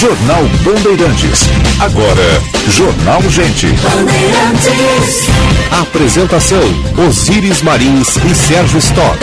Jornal Bandeirantes. Agora, Jornal Gente. Apresentação: Osíris Marins e Sérgio Stock.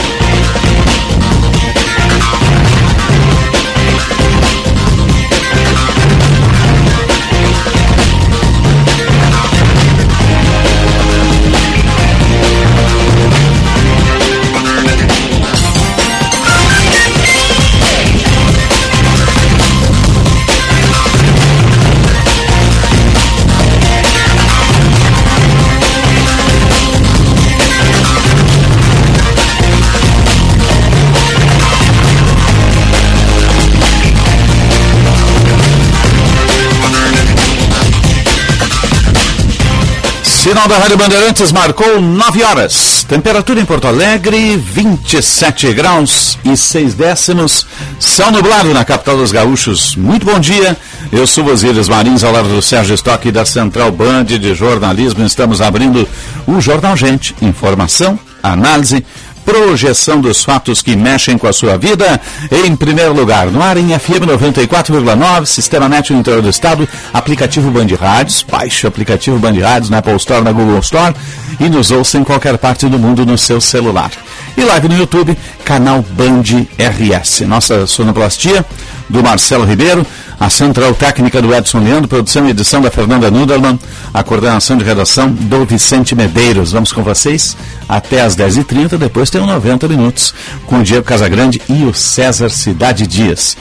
Sinal da Rádio Bandeirantes marcou 9 horas. Temperatura em Porto Alegre, 27 graus e 6 décimos. Céu nublado na capital dos gaúchos. Muito bom dia. Eu sou Osíris Marins, ao lado do Sérgio Stock da Central Band de Jornalismo. Estamos abrindo o Jornal Gente. Informação, análise projeção dos fatos que mexem com a sua vida. Em primeiro lugar, no ar em FM 94,9, Sistema Net no interior do estado, aplicativo Band Rádios, baixe o aplicativo Band Rádios na Apple Store, na Google Store e nos ouça em qualquer parte do mundo no seu celular. E live no YouTube, canal Band RS. Nossa sonoplastia do Marcelo Ribeiro, a central técnica do Edson Leandro, produção e edição da Fernanda Nudelman, a coordenação de redação do Vicente Medeiros. Vamos com vocês até às 10h30, depois tem um 90 minutos com o Diego Casagrande e o César Cidade Dias.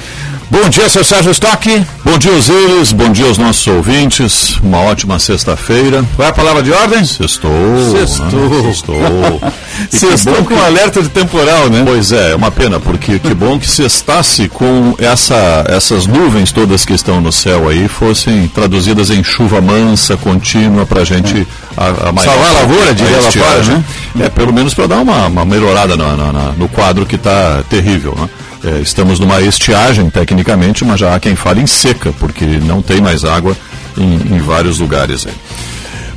Bom dia, seu Sérgio Stock. Bom dia, Osiris. Bom dia aos nossos ouvintes. Uma ótima sexta-feira. Qual é a palavra de ordem? Sextou. Sextou. Né? Sextou. Sextou com que... alerta de temporal, né? Pois é, é uma pena, porque que bom que sextasse com essa, essas nuvens todas que estão no céu aí fossem traduzidas em chuva mansa, contínua, para a gente... A, Salvar a lavoura, diria fora, né? É, pelo menos para dar uma, uma melhorada no, no, no quadro que está terrível, né? É, estamos numa estiagem, tecnicamente, mas já há quem fale em seca, porque não tem mais água em, em vários lugares. Aí.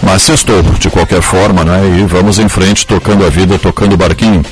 Mas sextou, de qualquer forma, né? E vamos em frente, tocando a vida, tocando o barquinho.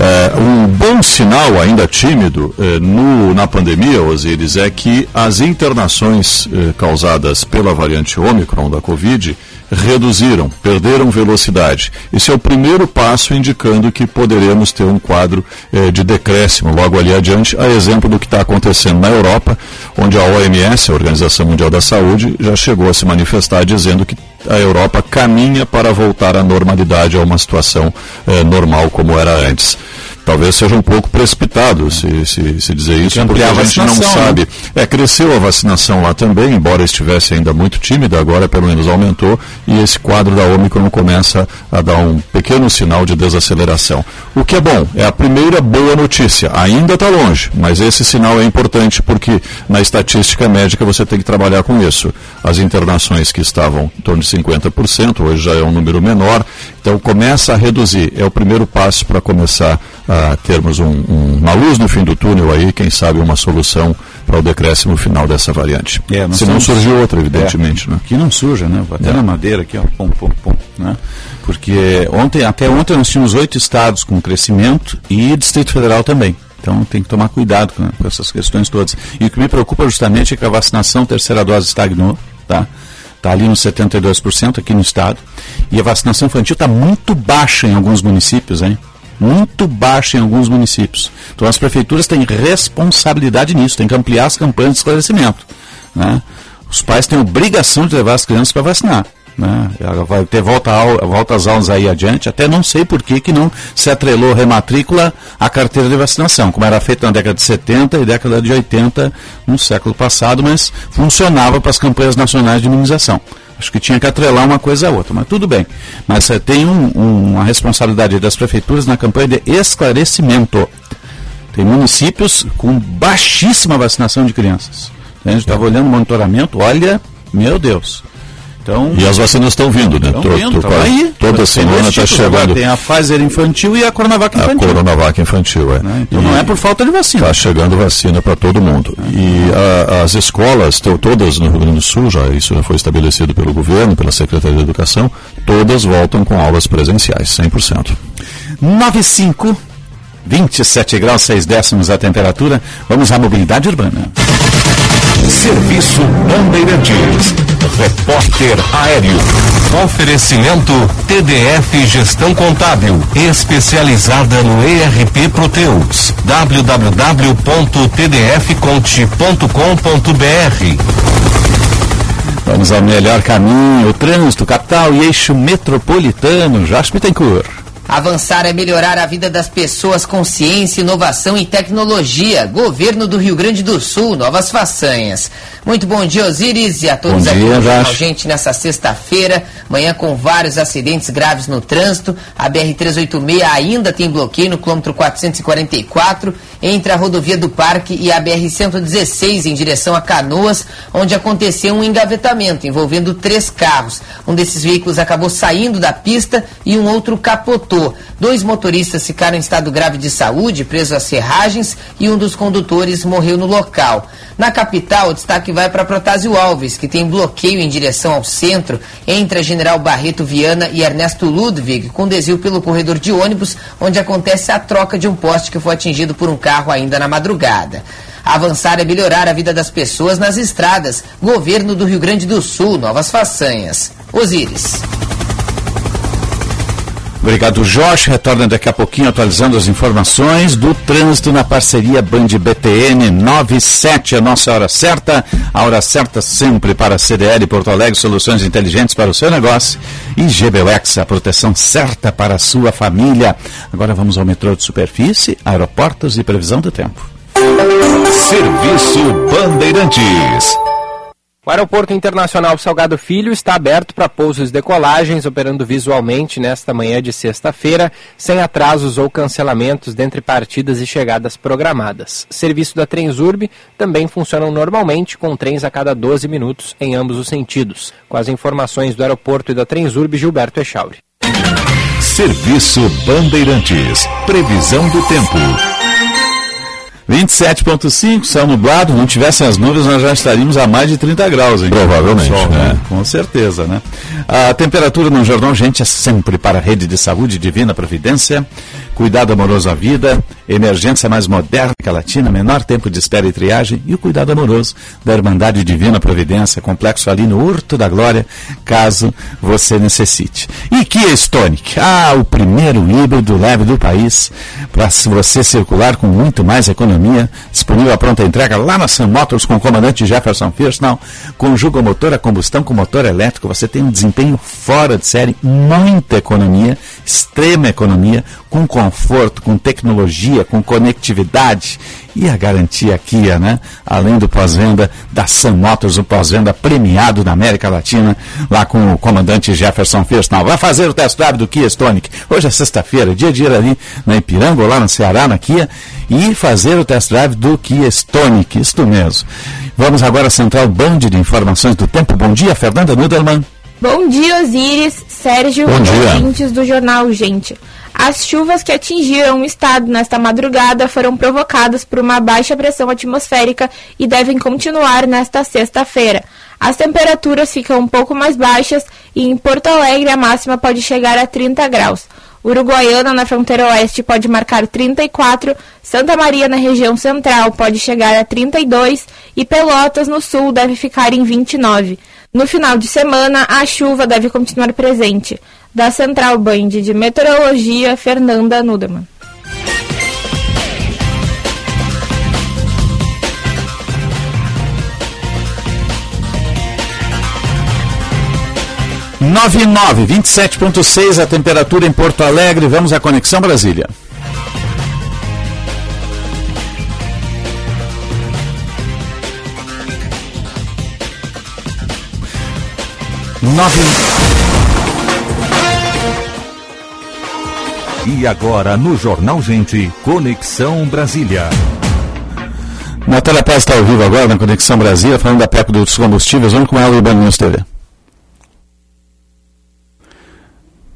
É, um bom sinal, ainda tímido, é, no, na pandemia, Osíris, é que as internações é, causadas pela variante Ômicron da Covid reduziram, perderam velocidade. Esse é o primeiro passo indicando que poderemos ter um quadro eh, de decréscimo logo ali adiante, a exemplo do que está acontecendo na Europa, onde a OMS, a Organização Mundial da Saúde, já chegou a se manifestar dizendo que a Europa caminha para voltar à normalidade, a uma situação eh, normal como era antes talvez seja um pouco precipitado se, se, se dizer isso, porque a, a gente não sabe. Né? É, cresceu a vacinação lá também, embora estivesse ainda muito tímida, agora pelo menos aumentou, e esse quadro da Omicron começa a dar um pequeno sinal de desaceleração. O que é bom, é a primeira boa notícia. Ainda está longe, mas esse sinal é importante porque na estatística médica você tem que trabalhar com isso. As internações que estavam em torno de 50%, hoje já é um número menor, então começa a reduzir. É o primeiro passo para começar a termos um, um, uma luz no fim do túnel aí, quem sabe uma solução para o decréscimo final dessa variante. É, Se não surgiu outra, evidentemente. É, né? Que não surja, né? Até é. na madeira aqui, ó, pum, pum, pum, né? Porque ontem, até ontem nós tínhamos oito estados com crescimento e Distrito Federal também. Então tem que tomar cuidado com, com essas questões todas. E o que me preocupa justamente é que a vacinação terceira dose estagnou, tá? Está ali nos 72% aqui no estado. E a vacinação infantil está muito baixa em alguns municípios, hein? Muito baixa em alguns municípios. Então as prefeituras têm responsabilidade nisso, têm que ampliar as campanhas de esclarecimento. Né? Os pais têm obrigação de levar as crianças para vacinar. Né? Vai ter volta, volta às aulas aí adiante, até não sei por que, que não se atrelou rematrícula à carteira de vacinação, como era feito na década de 70 e década de 80 no século passado, mas funcionava para as campanhas nacionais de imunização. Acho que tinha que atrelar uma coisa a outra, mas tudo bem. Mas uh, tem um, um, uma responsabilidade das prefeituras na campanha de esclarecimento. Tem municípios com baixíssima vacinação de crianças. A gente estava olhando o monitoramento, olha, meu Deus. Então, e as vacinas estão vindo, né? Estão vindo, tô, aí. Toda semana está chegando. Tem a Pfizer infantil e a Coronavac infantil. A Coronavac infantil, é. Né? Então e não é por falta de vacina. Está chegando vacina para todo mundo. É. E a, as escolas, todas no Rio Grande do Sul, já isso já foi estabelecido pelo governo, pela Secretaria de Educação, todas voltam com aulas presenciais, 100%. 95 27 graus 6 décimos a temperatura. Vamos à mobilidade urbana. Serviço Bandeirantes. Repórter Aéreo. Oferecimento TDF Gestão Contábil. Especializada no ERP Proteus. www.tdfconte.com.br Vamos ao melhor caminho, o trânsito, capital e eixo metropolitano. Jorge Bittencourt. Avançar é melhorar a vida das pessoas com ciência, inovação e tecnologia. Governo do Rio Grande do Sul, novas façanhas. Muito bom dia, Osiris, e a todos bom aqui dia, com a gente nessa sexta-feira, manhã com vários acidentes graves no trânsito. A BR-386 ainda tem bloqueio no quilômetro 444 entre a rodovia do Parque e a BR-116 em direção a Canoas, onde aconteceu um engavetamento envolvendo três carros. Um desses veículos acabou saindo da pista e um outro capotou. Dois motoristas ficaram em estado grave de saúde, presos às serragens, e um dos condutores morreu no local. Na capital, o destaque vai para Protásio Alves, que tem bloqueio em direção ao centro entre a General Barreto Viana e Ernesto Ludwig, com desvio pelo corredor de ônibus, onde acontece a troca de um poste que foi atingido por um carro ainda na madrugada. Avançar é melhorar a vida das pessoas nas estradas. Governo do Rio Grande do Sul, novas façanhas. Osíris. Obrigado, Jorge. Retorna daqui a pouquinho atualizando as informações do trânsito na parceria Band BTN 97, a nossa hora certa. A hora certa sempre para a CDL Porto Alegre, soluções inteligentes para o seu negócio. E a proteção certa para a sua família. Agora vamos ao metrô de superfície, aeroportos e previsão do tempo. Serviço Bandeirantes. O Aeroporto Internacional Salgado Filho está aberto para pousos e decolagens, operando visualmente nesta manhã de sexta-feira, sem atrasos ou cancelamentos dentre partidas e chegadas programadas. Serviço da Transurb também funcionam normalmente, com trens a cada 12 minutos em ambos os sentidos. Com as informações do aeroporto e da Transurb, Gilberto Echauri. Serviço Bandeirantes. Previsão do tempo. 27,5, céu nublado. Não tivessem as nuvens, nós já estaríamos a mais de 30 graus, hein? Provavelmente. Sol, né? Com certeza, né? A temperatura no Jornal Gente é sempre para a rede de saúde Divina Providência. Cuidado amoroso à vida, emergência mais moderna que a latina, menor tempo de espera e triagem e o cuidado amoroso da Irmandade Divina Providência, complexo ali no Hurto da Glória, caso você necessite. E Kia Stonic, ah, o primeiro híbrido leve do país, para você circular com muito mais economia, disponível à pronta entrega lá na Sun Motors com o comandante Jefferson Firsnall, conjuga o motor a combustão com motor elétrico, você tem um desempenho fora de série, muita economia, extrema economia, com conforto, com tecnologia, com conectividade e a garantia Kia, né? Além do pós-venda da Sun Motors, o pós-venda premiado na América Latina, lá com o comandante Jefferson Firsnall. Vai fazer o test drive do Kia Stonic. Hoje é sexta-feira, dia de ir ali na Ipiranga, lá no Ceará, na Kia, e fazer o test drive do Kia Stonic. Isto mesmo. Vamos agora à Central Band de Informações do Tempo. Bom dia, Fernanda Nudelman. Bom dia, Osíris, Sérgio, Bom dia. ouvintes do Jornal Gente. As chuvas que atingiram o estado nesta madrugada foram provocadas por uma baixa pressão atmosférica e devem continuar nesta sexta-feira. As temperaturas ficam um pouco mais baixas e em Porto Alegre a máxima pode chegar a 30 graus. Uruguaiana, na fronteira oeste, pode marcar 34, Santa Maria, na região central, pode chegar a 32 e Pelotas, no sul, deve ficar em 29. No final de semana, a chuva deve continuar presente. Da Central Band de Meteorologia, Fernanda Nudemann. Nove e nove, 27,6 a temperatura em Porto Alegre. Vamos à Conexão Brasília. Nove. E agora no Jornal Gente, Conexão Brasília. Natália Paz está ao vivo agora na Conexão Brasília, falando da PEC dos combustíveis. Vamos com ela, Urbano News TV.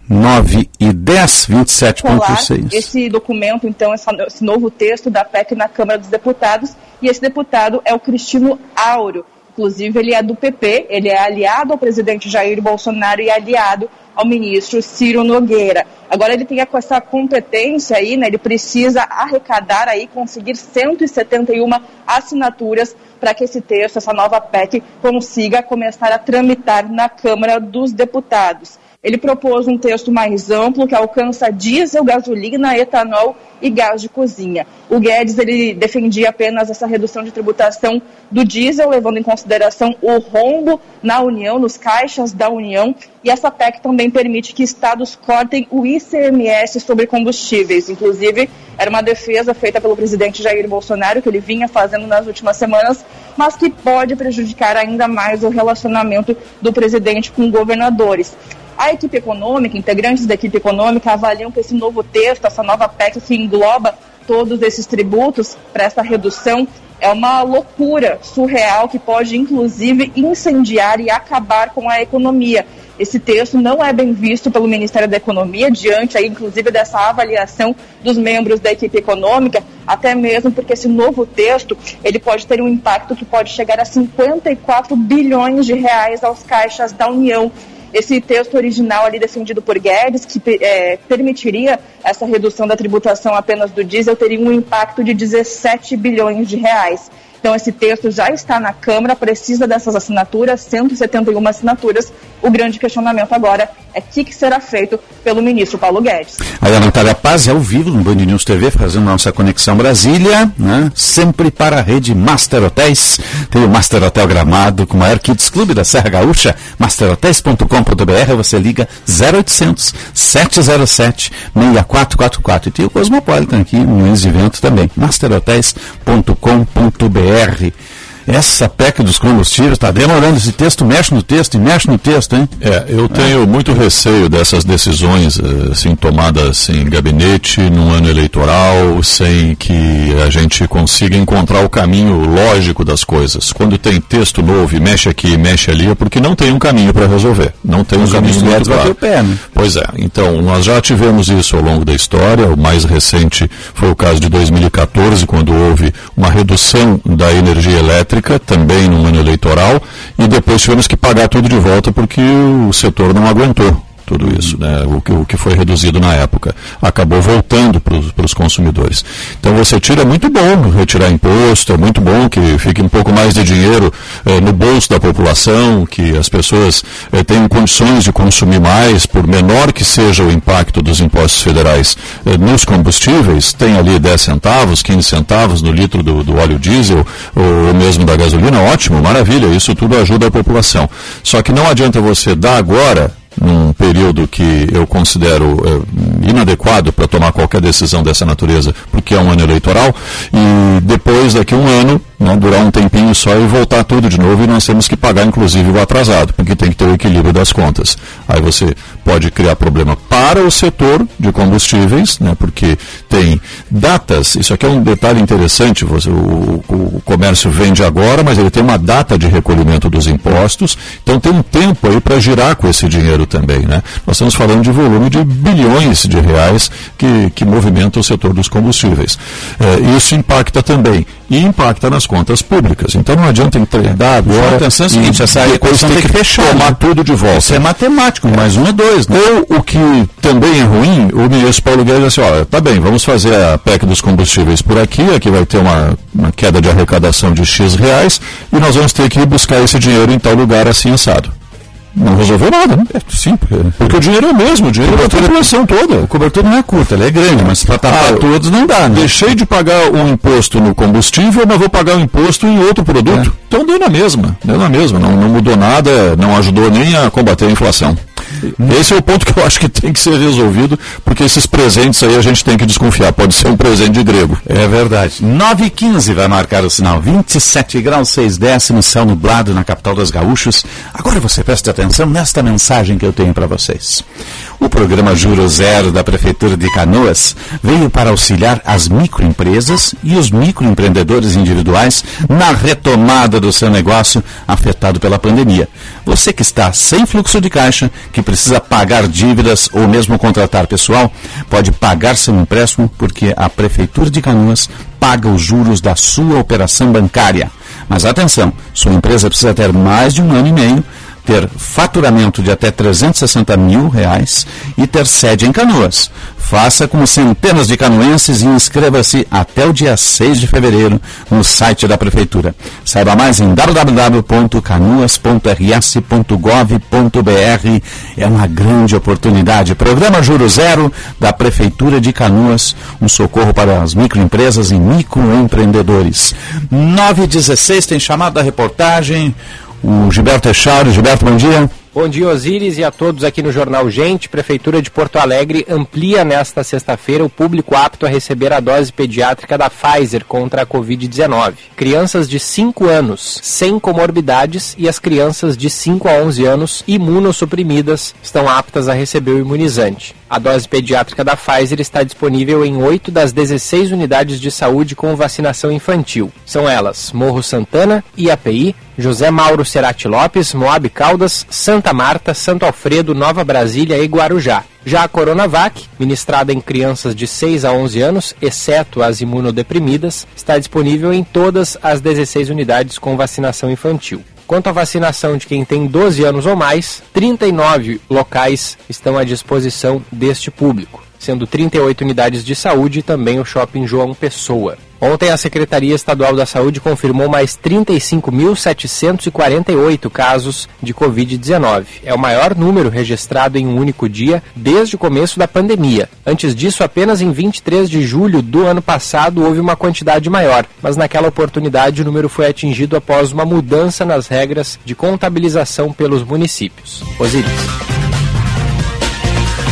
9 e 10, colar 27,6. esse documento, então, esse novo texto da PEC na Câmara dos Deputados. E esse deputado é o Cristino Áureo. Inclusive, ele é do PP, ele é aliado ao presidente Jair Bolsonaro e aliado ao ministro Ciro Nogueira. Agora ele tem essa competência aí, né? Ele precisa arrecadar aí, conseguir 171 assinaturas para que esse texto, essa nova PEC, consiga começar a tramitar na Câmara dos Deputados. Ele propôs um texto mais amplo que alcança diesel, gasolina, etanol e gás de cozinha. O Guedes ele defendia apenas essa redução de tributação do diesel, levando em consideração o rombo na União, nos caixas da União, e essa PEC também permite que estados cortem o ICMS sobre combustíveis. Inclusive, era uma defesa feita pelo presidente Jair Bolsonaro, que ele vinha fazendo nas últimas semanas, mas que pode prejudicar ainda mais o relacionamento do presidente com governadores. A equipe econômica, integrantes da equipe econômica, avaliam que esse novo texto, essa nova PEC que engloba todos esses tributos para essa redução, é uma loucura surreal que pode, inclusive, incendiar e acabar com a economia. Esse texto não é bem visto pelo Ministério da Economia, diante, aí, inclusive, dessa avaliação dos membros da equipe econômica, até mesmo porque esse novo texto ele pode ter um impacto que pode chegar a 54 bilhões de reais aos caixas da União esse texto original ali defendido por Guedes, que é, permitiria essa redução da tributação apenas do diesel, teria um impacto de 17 bilhões de reais. Então, esse texto já está na Câmara, precisa dessas assinaturas, 171 assinaturas. O grande questionamento agora é o que, que, será feito pelo ministro Paulo Guedes. Aí a Natália Paz ao vivo no Band News TV, fazendo nossa conexão Brasília, né? sempre para a rede Master Hotéis. Tem o Master Hotel Gramado com o maior Kids Clube da Serra Gaúcha, masterhotels.com.br, você liga 0800 707 6444. E tem o Cosmopolitan aqui, um ex-evento também, masterhotels.com.br. Essa PEC dos combustíveis está demorando. Esse texto mexe no texto e mexe no texto, hein? É, eu tenho é. muito receio dessas decisões eh, assim, tomadas em gabinete, num ano eleitoral, sem que a gente consiga encontrar o caminho lógico das coisas. Quando tem texto novo e mexe aqui e mexe ali, é porque não tem um caminho para resolver. Não tem Os um caminho muito claro. Pé, né? Pois é. Então, nós já tivemos isso ao longo da história. O mais recente foi o caso de 2014, quando houve uma redução da energia elétrica também no ano eleitoral, e depois tivemos que pagar tudo de volta porque o setor não aguentou tudo isso, né? o, que, o que foi reduzido na época. Acabou voltando para os consumidores. Então você tira, é muito bom retirar imposto, é muito bom que fique um pouco mais de dinheiro eh, no bolso da população, que as pessoas eh, tenham condições de consumir mais, por menor que seja o impacto dos impostos federais eh, nos combustíveis, tem ali 10 centavos, 15 centavos no litro do, do óleo diesel ou mesmo da gasolina, ótimo, maravilha, isso tudo ajuda a população. Só que não adianta você dar agora num período que eu considero é, inadequado para tomar qualquer decisão dessa natureza, porque é um ano eleitoral, e depois, daqui a um ano, né, durar um tempinho só e voltar tudo de novo, e nós temos que pagar, inclusive, o atrasado, porque tem que ter o equilíbrio das contas. Aí você pode criar problema para o setor de combustíveis, né, porque tem datas, isso aqui é um detalhe interessante, você, o, o comércio vende agora, mas ele tem uma data de recolhimento dos impostos, então tem um tempo aí para girar com esse dinheiro também. Né? Nós estamos falando de volume de bilhões de reais que, que movimenta o setor dos combustíveis. É, isso impacta também e impacta nas contas públicas. Então não adianta entregar agora. Atenção é o seguinte, essa depois tem que, fechar, tomar né? tudo de volta. Isso é matemático, mais um é dois. Né? Ou o que também é ruim, o ministro Paulo Guedes disse, olha, tá bem, vamos fazer a PEC dos combustíveis por aqui, aqui vai ter uma, uma queda de arrecadação de X reais, e nós vamos ter que ir buscar esse dinheiro em tal lugar assim assado. Não resolveu nada, né? É, sim, porque, o dinheiro é o mesmo, o dinheiro é da população toda. A cobertura não é curta, ela é grande, mas para tapar ah, todos não dá, né? Deixei de pagar um imposto no combustível, mas vou pagar um imposto em outro produto. É. Então deu na mesma, deu na mesma. Não, não mudou nada, não ajudou nem a combater a inflação. Esse é o ponto que eu acho que tem que ser resolvido, porque esses presentes aí a gente tem que desconfiar. Pode ser um presente de grego. É verdade. 9 e 15 vai marcar o sinal. 27 graus 6 décimos, céu nublado na capital dos gaúchos. Agora você preste atenção nesta mensagem que eu tenho para vocês. O programa Juro Zero da Prefeitura de Canoas veio para auxiliar as microempresas e os microempreendedores individuais na retomada do seu negócio afetado pela pandemia. Você que está sem fluxo de caixa, que precisa pagar dívidas ou mesmo contratar pessoal, pode pagar seu empréstimo porque a Prefeitura de Canoas paga os juros da sua operação bancária. Mas atenção, sua empresa precisa ter mais de um ano e meio ter faturamento de até 360 mil reais e ter sede em Canoas. Faça como centenas de canoenses e inscreva-se até o dia 6 de fevereiro no site da Prefeitura. Saiba mais em www.canoas.rs.gov.br. É uma grande oportunidade. Programa Juro Zero da Prefeitura de Canoas. Um socorro para as microempresas e microempreendedores. 916 tem chamado da reportagem. O Gilberto Echauri. Gilberto, bom dia. Bom dia, Osíris, e a todos aqui no Jornal Gente. Prefeitura de Porto Alegre amplia nesta sexta-feira o público apto a receber a dose pediátrica da Pfizer contra a Covid-19. Crianças de 5 anos sem comorbidades e as crianças de 5 a 11 anos imunossuprimidas estão aptas a receber o imunizante. A dose pediátrica da Pfizer está disponível em 8 das 16 unidades de saúde com vacinação infantil. São elas Morro Santana, IAPI, José Mauro Cerati Lopes, Moab Caldas, Santa Marta, Santo Alfredo, Nova Brasília e Guarujá. Já a Coronavac, ministrada em crianças de 6 a 11 anos, exceto as imunodeprimidas, está disponível em todas as 16 unidades com vacinação infantil. Quanto à vacinação de quem tem 12 anos ou mais, 39 locais estão à disposição deste público, sendo 38 unidades de saúde e também o Shopping João Pessoa. Ontem, a Secretaria Estadual da Saúde confirmou mais 35.748 casos de Covid-19. É o maior número registrado em um único dia desde o começo da pandemia. Antes disso, apenas em 23 de julho do ano passado houve uma quantidade maior, mas naquela oportunidade o número foi atingido após uma mudança nas regras de contabilização pelos municípios. Osiris.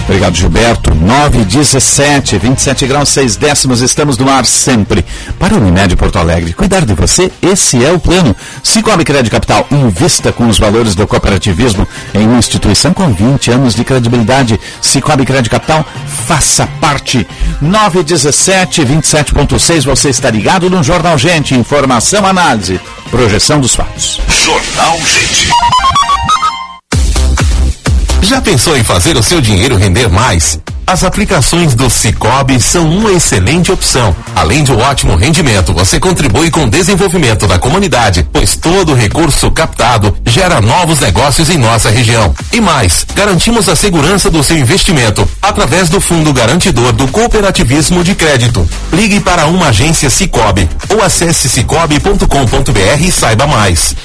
Obrigado, Gilberto. 9, 17, 27 graus, 6 décimos, estamos no ar sempre. Para o Unimed Porto Alegre, cuidar de você, esse é o plano. Cicobi Crédito Capital, invista com os valores do cooperativismo em uma instituição com 20 anos de credibilidade. Cicobi Crédito Capital, faça parte. 9, 17, 27.6, você está ligado no Jornal Gente. Informação, análise, projeção dos fatos. Jornal Gente. Já pensou em fazer o seu dinheiro render mais? As aplicações do Cicobi são uma excelente opção. Além de um ótimo rendimento, você contribui com o desenvolvimento da comunidade, pois todo recurso captado gera novos negócios em nossa região. E mais, garantimos a segurança do seu investimento através do Fundo Garantidor do Cooperativismo de Crédito. Ligue para uma agência Cicobi ou acesse cicobi.com.br e saiba mais.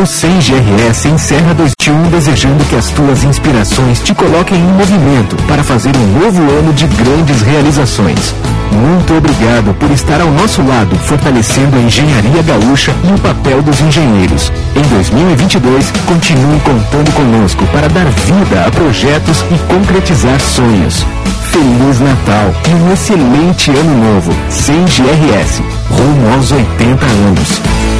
O 100GRS encerra 2021 desejando que as tuas inspirações te coloquem em movimento para fazer um novo ano de grandes realizações. Muito obrigado por estar ao nosso lado, fortalecendo a engenharia gaúcha e o papel dos engenheiros. Em 2022, continue contando conosco para dar vida a projetos e concretizar sonhos. Feliz Natal e um excelente ano novo. 100 GRS, rumo aos 80 anos.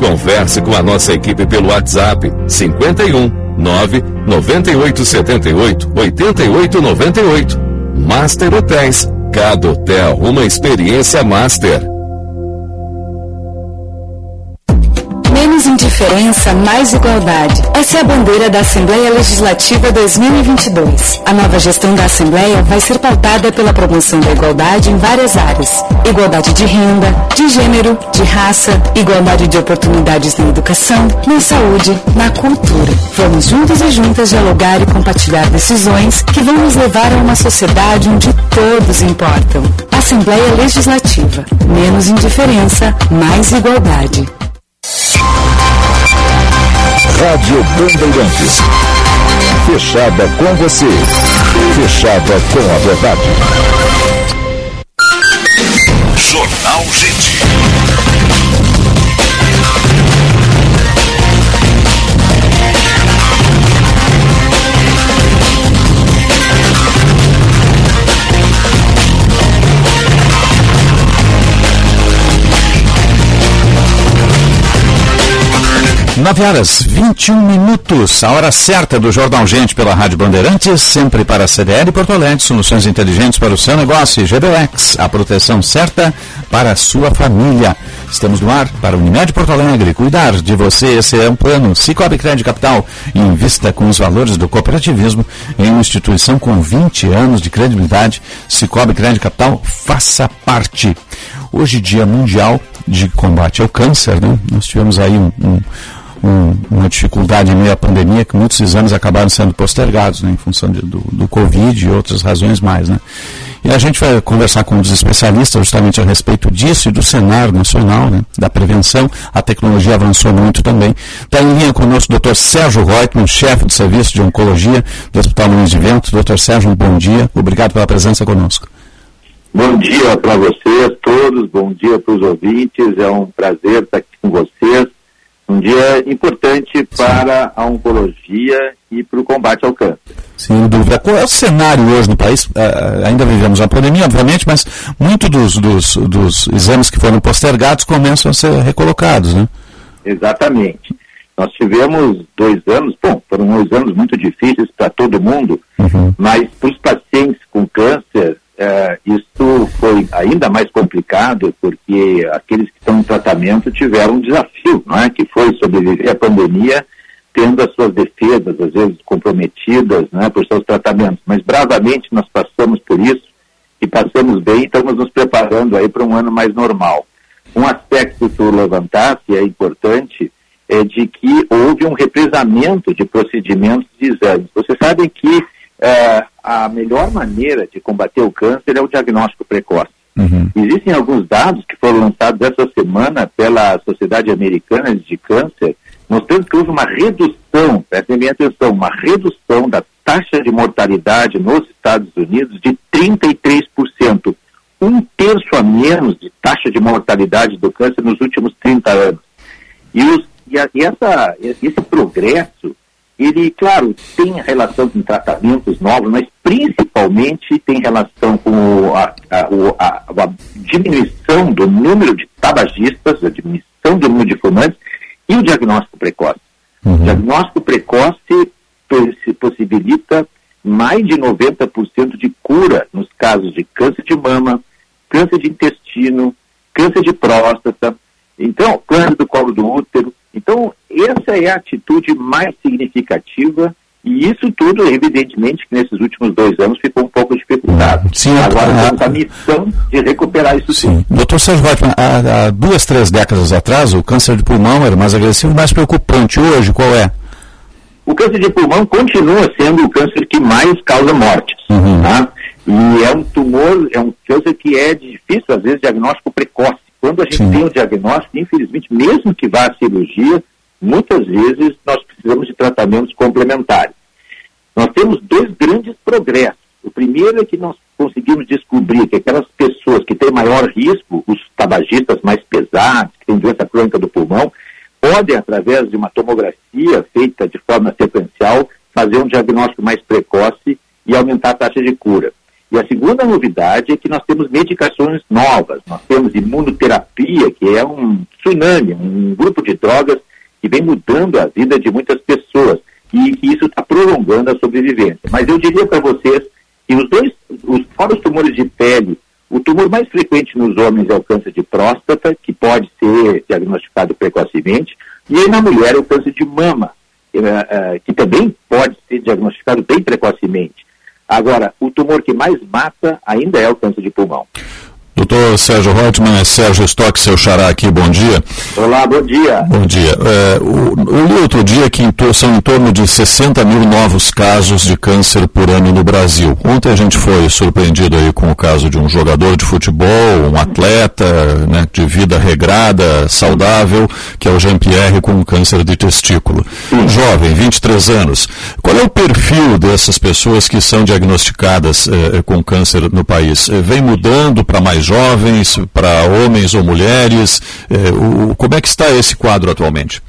Converse com a nossa equipe pelo WhatsApp 51 9 98 78 88 98. Master Hotéis. Cada hotel uma experiência master. Indiferença, mais igualdade. Essa é a bandeira da Assembleia Legislativa 2022. A nova gestão da Assembleia vai ser pautada pela promoção da igualdade em várias áreas: igualdade de renda, de gênero, de raça, igualdade de oportunidades na educação, na saúde, na cultura. Vamos juntos e juntas dialogar e compartilhar decisões que vão nos levar a uma sociedade onde todos importam. Assembleia Legislativa. Menos indiferença, mais igualdade. Rádio Bandeirantes. Fechada com você. Fechada com a verdade. Jornal Gente. Nove horas 21 minutos, a hora certa do Jornal Gente pela Rádio Bandeirantes, sempre para a CDL Porto Alegre, soluções inteligentes para o seu negócio e GBX, a proteção certa para a sua família. Estamos no ar para o Unimed Porto Alegre, cuidar de você, esse é um plano. Cicobi Crédito Capital, invista com os valores do cooperativismo em uma instituição com 20 anos de credibilidade. Cicobi Crédito Capital, faça parte. Hoje, Dia Mundial de Combate ao Câncer, né? Nós tivemos aí um, um um, uma dificuldade em meio à pandemia que muitos exames acabaram sendo postergados né, em função de, do, do Covid e outras razões mais. Né. E a gente vai conversar com os especialistas justamente a respeito disso e do cenário nacional, né, da prevenção. A tecnologia avançou muito também. Está em linha conosco o Dr. Sérgio Reutemann, chefe do Serviço de Oncologia do Hospital Muniz de Vento. Dr. Sérgio, um bom dia. Obrigado pela presença conosco. Bom dia para vocês todos, bom dia para os ouvintes. É um prazer estar aqui com vocês um dia importante para a oncologia e para o combate ao câncer. Sem dúvida. Qual é o cenário hoje no país? Uh, ainda vivemos uma pandemia, obviamente, mas muitos dos, dos, dos, exames que foram postergados começam a ser recolocados, né? Exatamente. Nós tivemos dois anos, bom, foram dois anos muito difíceis para todo mundo, uhum. mas para os pacientes com câncer, é, isso foi ainda mais complicado porque aqueles que estão em tratamento tiveram um desafio, não é? que foi sobreviver à pandemia tendo as suas defesas, às vezes comprometidas né, por seus tratamentos. Mas bravamente nós passamos por isso e passamos bem e estamos nos preparando aí para um ano mais normal. Um aspecto que tu levantaste, é importante, é de que houve um represamento de procedimentos de exames. Vocês sabem que é, a melhor maneira de combater o câncer é o diagnóstico precoce. Uhum. Existem alguns dados que foram lançados essa semana pela Sociedade Americana de Câncer, mostrando que houve uma redução, prestem bem atenção, uma redução da taxa de mortalidade nos Estados Unidos de 33%. Um terço a menos de taxa de mortalidade do câncer nos últimos 30 anos. E, os, e, a, e essa, esse progresso ele, claro, tem relação com tratamentos novos, mas principalmente tem relação com a, a, a, a diminuição do número de tabagistas, a diminuição do número de fumantes e o diagnóstico precoce. Uhum. O diagnóstico precoce possibilita mais de 90% de cura nos casos de câncer de mama, câncer de intestino, câncer de próstata, então, câncer do colo do útero, então, essa é a atitude mais significativa e isso tudo, evidentemente, que nesses últimos dois anos ficou um pouco dificultado. Sim, Agora a, temos a missão de recuperar isso sim. tudo. Doutor Sérgio Reutemann, há, há, duas, três décadas atrás, o câncer de pulmão era mais agressivo, mais preocupante. Hoje, qual é? O câncer de pulmão continua sendo o câncer que mais causa mortes. Uhum. Tá? E é um tumor, é um câncer que é difícil, às vezes, diagnóstico precoce. Quando a gente Sim. tem o diagnóstico, infelizmente, mesmo que vá à cirurgia, muitas vezes nós precisamos de tratamentos complementares. Nós temos dois grandes progressos. O primeiro é que nós conseguimos descobrir que aquelas pessoas que têm maior risco, os tabagistas mais pesados, que têm doença crônica do pulmão, podem, através de uma tomografia feita de forma sequencial, fazer um diagnóstico mais precoce e aumentar a taxa de cura. E a segunda novidade é que nós temos medicações novas, nós temos imunoterapia, que é um tsunami, um grupo de drogas que vem mudando a vida de muitas pessoas e que isso está prolongando a sobrevivência. Mas eu diria para vocês que os dois, os, fora os tumores de pele, o tumor mais frequente nos homens é o câncer de próstata, que pode ser diagnosticado precocemente. E na mulher, o câncer de mama, que também pode ser diagnosticado bem precocemente. Agora, o tumor que mais mata ainda é o câncer de pulmão. Doutor Sérgio Reutemann, é Sérgio Stock, seu xará aqui, bom dia. Olá, bom dia. Bom dia. É, o, eu li outro dia que em, são em torno de 60 mil novos casos de câncer por ano no Brasil. Ontem a gente foi surpreendido aí com o caso de um jogador de futebol, um atleta né, de vida regrada, saudável, que é o Jean-Pierre com câncer de testículo. Um jovem, 23 anos. Qual é o perfil dessas pessoas que são diagnosticadas eh, com câncer no país? Eh, vem mudando para mais jovens, para homens ou mulheres? É, o, como é que está esse quadro atualmente?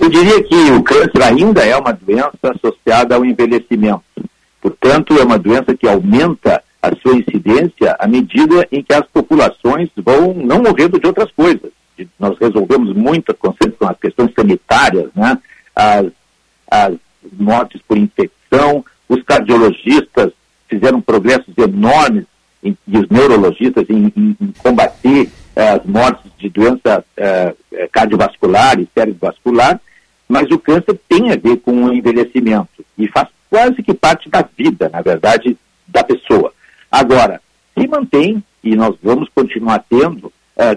Eu diria que o câncer ainda é uma doença associada ao envelhecimento. Portanto, é uma doença que aumenta a sua incidência à medida em que as populações vão não morrendo de outras coisas. Nós resolvemos muito com as questões sanitárias, né? as, as mortes por infecção, os cardiologistas fizeram progressos enormes em, e os neurologistas em, em, em combater eh, as mortes de doença eh, eh, cardiovascular e mas o câncer tem a ver com o envelhecimento e faz quase que parte da vida, na verdade, da pessoa. Agora, se mantém, e nós vamos continuar tendo,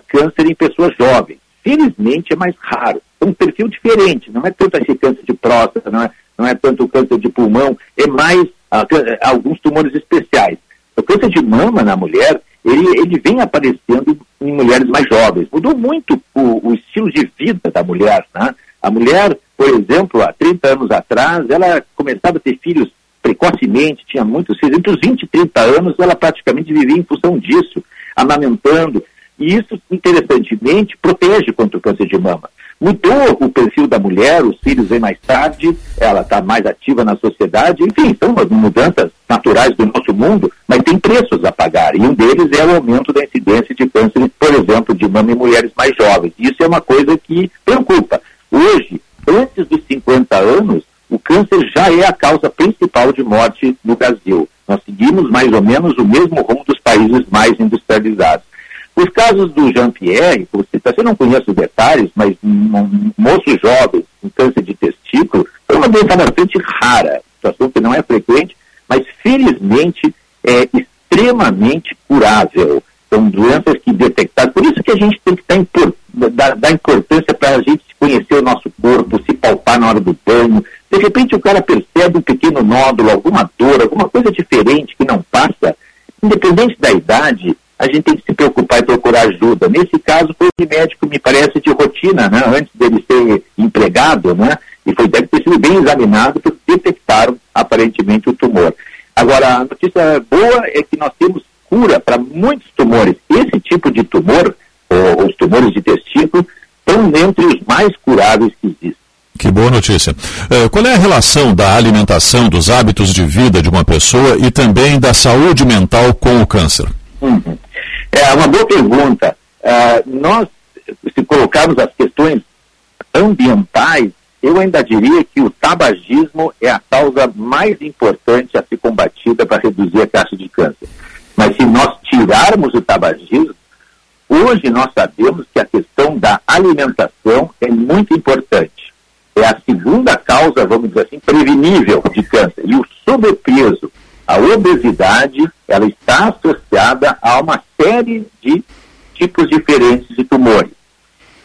câncer em pessoas jovens. Felizmente é mais raro. É um perfil diferente, não é tanto esse câncer de próstata, não é, não é tanto o câncer de pulmão, é mais ah, alguns tumores especiais. O câncer de mama na mulher, ele, ele vem aparecendo em mulheres mais jovens. Mudou muito o, o estilo de vida da mulher. Né? A mulher, por exemplo, há 30 anos atrás, ela começava a ter filhos precocemente, tinha muitos filhos. Entre os 20 e 30 anos, ela praticamente vivia em função disso, amamentando. E isso, interessantemente, protege contra o câncer de mama. Mudou o perfil da mulher, os filhos vêm mais tarde, ela está mais ativa na sociedade, enfim, são umas mudanças naturais do nosso mundo, mas tem preços a pagar. E um deles é o aumento da incidência de câncer, por exemplo, de mama em mulheres mais jovens. Isso é uma coisa que preocupa. Hoje, antes dos 50 anos, o câncer já é a causa principal de morte no Brasil. Nós seguimos mais ou menos o mesmo rumo dos países mais industrializados. Os casos do Jean-Pierre, você não conhece os detalhes, mas um moço jovem com câncer de testículo foi uma doença bastante rara, situação que não é frequente, mas felizmente é extremamente curável. São doenças que detectadas. Por isso que a gente tem que dar, dar importância para a gente conhecer o nosso corpo, se palpar na hora do banho. De repente o cara percebe um pequeno nódulo, alguma dor, alguma coisa diferente que não passa. Independente da idade, a gente tem que se preocupar e procurar ajuda. Nesse caso, foi um médico, me parece, de rotina, né? antes dele ser empregado, né? e foi, deve ter sido bem examinado, porque detectaram aparentemente o tumor. Agora, a notícia boa é que nós temos cura para muitos tumores. Esse tipo de tumor, ou, os tumores de testículo, estão entre os mais curáveis que existem. Que boa notícia. Uh, qual é a relação da alimentação, dos hábitos de vida de uma pessoa e também da saúde mental com o câncer? Uhum. É uma boa pergunta. Uh, nós, se colocarmos as questões ambientais, eu ainda diria que o tabagismo é a causa mais importante a ser combatida para reduzir a taxa de câncer. Mas se nós tirarmos o tabagismo, hoje nós sabemos que a questão da alimentação é muito importante. É a segunda causa, vamos dizer assim, prevenível de câncer. E o sobrepeso, a obesidade, ela está associada a uma série de tipos diferentes de tumores.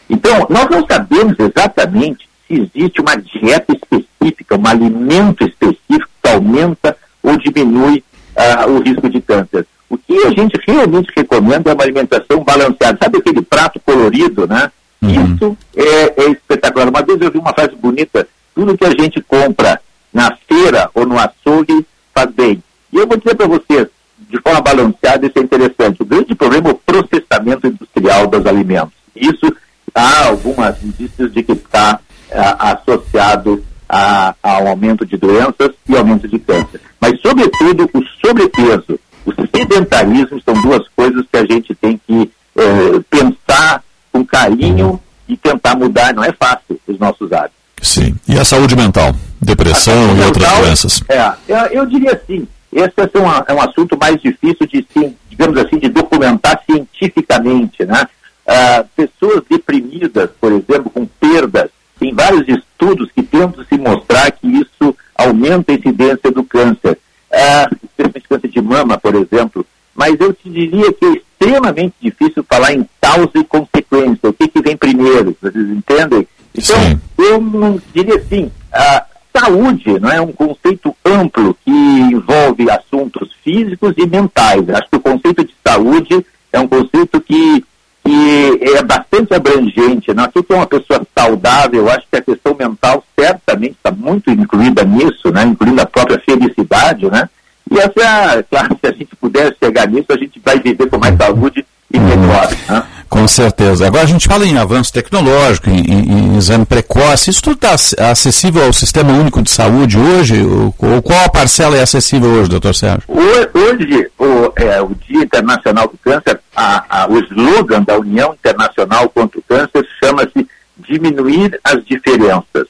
Então, nós não sabemos exatamente se existe uma dieta específica, um alimento específico que aumenta ou diminui uh, o risco de câncer. O que a gente realmente recomenda é uma alimentação balanceada. Sabe aquele prato colorido, né? Uhum. Isso é, é, espetacular. Uma vez eu vi uma frase bonita: tudo que a gente compra na feira ou no açougue faz bem. E eu vou dizer para vocês, de forma balanceada, isso é interessante. O grande problema é o processamento industrial dos alimentos. Isso há algumas indícios de que está é, associado a, ao aumento de doenças e aumento de câncer. Mas, sobretudo, o sobrepeso, o sedentarismo são duas coisas que a gente tem que é, pensar com carinho e tentar mudar. Não é fácil os nossos hábitos. Sim. E a saúde mental? Depressão saúde e outras doenças? É, eu, eu diria assim, esse é um, é um assunto mais difícil de, digamos assim, de documentar cientificamente, né? Ah, pessoas deprimidas, por exemplo, com perdas, tem vários estudos que tentam se mostrar que isso aumenta a incidência do câncer, ah, especialmente câncer de mama, por exemplo. Mas eu te diria que é extremamente difícil falar em causa e consequência, o que, que vem primeiro, vocês entendem? Então, Sim. eu não diria assim, a saúde não é um conceito amplo que envolve assuntos físicos e mentais. Acho que o conceito de saúde é um conceito que, que é bastante abrangente. Não? O que é uma pessoa saudável? Eu acho que a questão mental certamente está muito incluída nisso, né? incluindo a própria felicidade, né? E essa, claro, se a gente puder chegar nisso, a gente vai viver com mais saúde e melhor. Né? Com certeza. Agora a gente fala em avanço tecnológico, em, em, em exame precoce. Isso tudo está acessível ao Sistema Único de Saúde hoje? Ou, qual a parcela é acessível hoje, doutor Sérgio? Hoje, o, é, o Dia Internacional do Câncer, a, a, o slogan da União Internacional contra o Câncer chama-se Diminuir as Diferenças.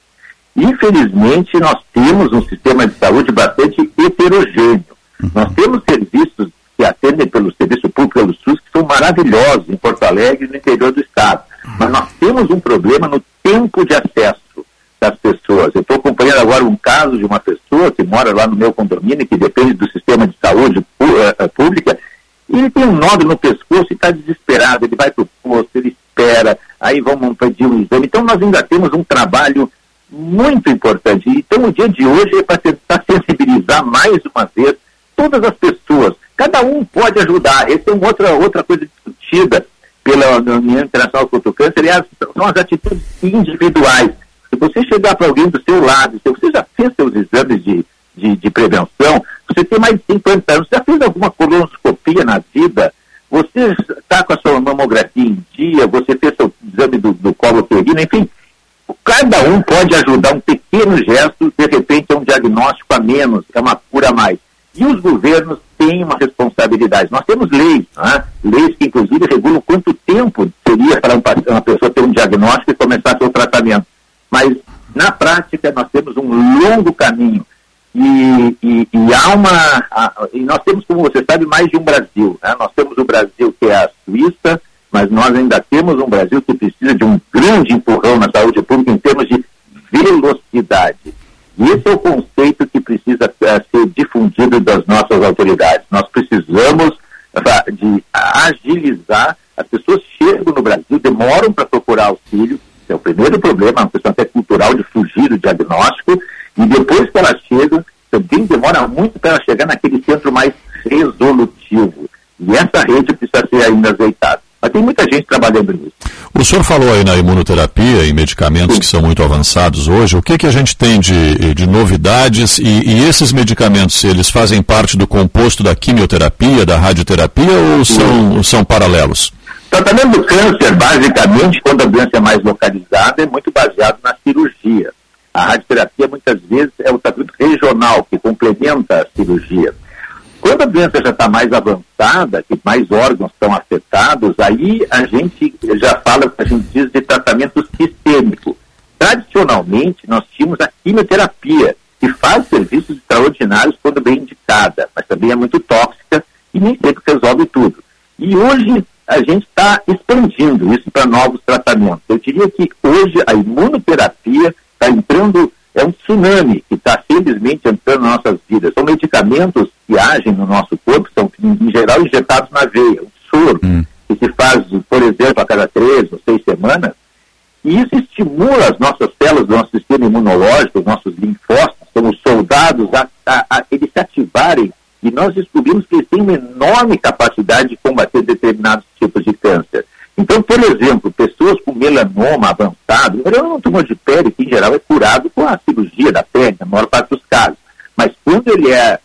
Infelizmente, nós temos um sistema de saúde bastante heterogêneo. Uhum. Nós temos serviços que atendem pelo serviço público pelo SUS que são maravilhosos em Porto Alegre e no interior do estado. Mas nós temos um problema no tempo de acesso das pessoas. Eu estou acompanhando agora um caso de uma pessoa que mora lá no meu condomínio, que depende do sistema de saúde eh, eh, pública, e ele tem um nó no pescoço e está desesperado. Ele vai para o posto, ele espera, aí vamos pedir um exame. Então nós ainda temos um trabalho muito importante. Então o dia de hoje é para tentar sensibilizar mais uma vez todas as pessoas. Cada um pode ajudar. Essa é uma outra, outra coisa discutida pela União Internacional contra o Câncer, são as atitudes individuais. Se você chegar para alguém do seu lado, se você já fez seus exames de, de, de prevenção, você tem mais de 50 anos, já fez alguma colonoscopia na vida, você está com a sua mamografia em dia, você fez seu exame do, do colo uterino, enfim, cada um pode ajudar um pequeno gesto, de repente é um diagnóstico a menos, é uma cura a mais. E os governos têm uma responsabilidade. Nós temos leis, né? leis que inclusive regulam quanto tempo seria para uma pessoa ter um diagnóstico e começar seu tratamento. Mas, na prática, nós temos um longo caminho. E, e, e há uma. A, e nós temos, como você sabe, mais de um Brasil. Né? Nós temos o Brasil que é a Suíça, mas nós ainda temos um Brasil que precisa de um grande empurrão na saúde pública em termos de velocidade. Esse é o conceito que precisa uh, ser difundido das nossas autoridades. Nós precisamos uh, de agilizar. As pessoas chegam no Brasil, demoram para procurar auxílio. Esse é o primeiro problema, uma questão até cultural de fugir do diagnóstico. E depois que elas chegam, também demora muito para chegar naquele centro mais resolutivo. E essa rede precisa ser ainda azeitada. Mas tem muita gente trabalhando nisso. O senhor falou aí na imunoterapia, em medicamentos que são muito avançados hoje. O que, que a gente tem de, de novidades e, e esses medicamentos, eles fazem parte do composto da quimioterapia, da radioterapia ou são, são paralelos? O tratamento do câncer, basicamente, quando a doença é mais localizada, é muito baseado na cirurgia. A radioterapia, muitas vezes, é o tratamento regional, que complementa a cirurgia. Quando a doença já está mais avançada, que mais órgãos estão afetados, aí a gente já fala, a gente diz de tratamento sistêmico. Tradicionalmente, nós tínhamos a quimioterapia, que faz serviços extraordinários quando bem indicada, mas também é muito tóxica e nem sempre resolve tudo. E hoje a gente está expandindo isso para novos tratamentos. Eu diria que hoje a imunoterapia está entrando é um tsunami que está simplesmente entrando nas nossas vidas. São medicamentos que agem no nosso corpo, são em geral injetados na veia, um soro, hum. que se faz, por exemplo, a cada três ou seis semanas, e isso estimula as nossas células do nosso sistema imunológico, os nossos linfócitos, são os soldados, a, a, a eles se ativarem, e nós descobrimos que eles têm uma enorme capacidade de combater determinados tipos de câncer. Então, por exemplo, pessoas com melanoma avançado, melanoma é um tumor de pele que em geral é curado com a cirurgia da pele, na maior parte dos casos. Mas quando ele é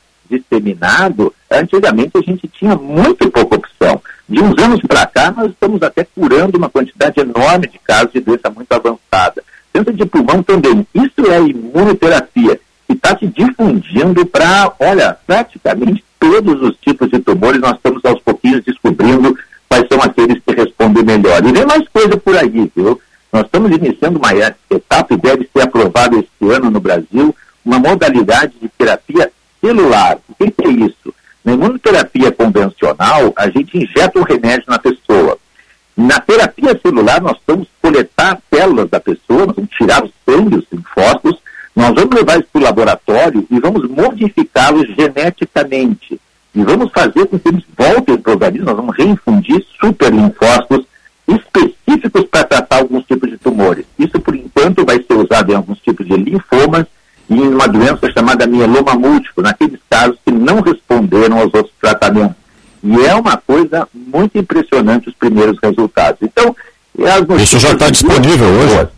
antigamente a gente tinha muito pouca opção. De uns anos para cá, nós estamos até curando uma quantidade enorme de casos de doença muito avançada. Câncer de pulmão também. Isso é imunoterapia, que está se difundindo para, olha, praticamente todos os tipos de tumores, nós estamos aos pouquinhos descobrindo quais são aqueles que respondem melhor. E vem mais coisa por aí, viu? Nós estamos iniciando uma etapa e deve ser aprovada este ano no Brasil, uma modalidade de terapia celular. O que é isso? Na imunoterapia convencional, a gente injeta um remédio na pessoa. Na terapia celular, nós vamos coletar células da pessoa, nós vamos tirar o sangue, os linfócitos, nós vamos levar isso para o laboratório e vamos modificá-los geneticamente. E vamos fazer com que eles voltem para o organismo, nós vamos reinfundir superlinfócitos específicos para tratar alguns tipos de tumores. Isso, por enquanto, vai ser usado em alguns tipos de linfomas e em uma doença chamada mieloma múltiplo, naqueles casos que não responderam aos outros tratamentos. E é uma coisa muito impressionante os primeiros resultados. Então, isso já está disponível hoje?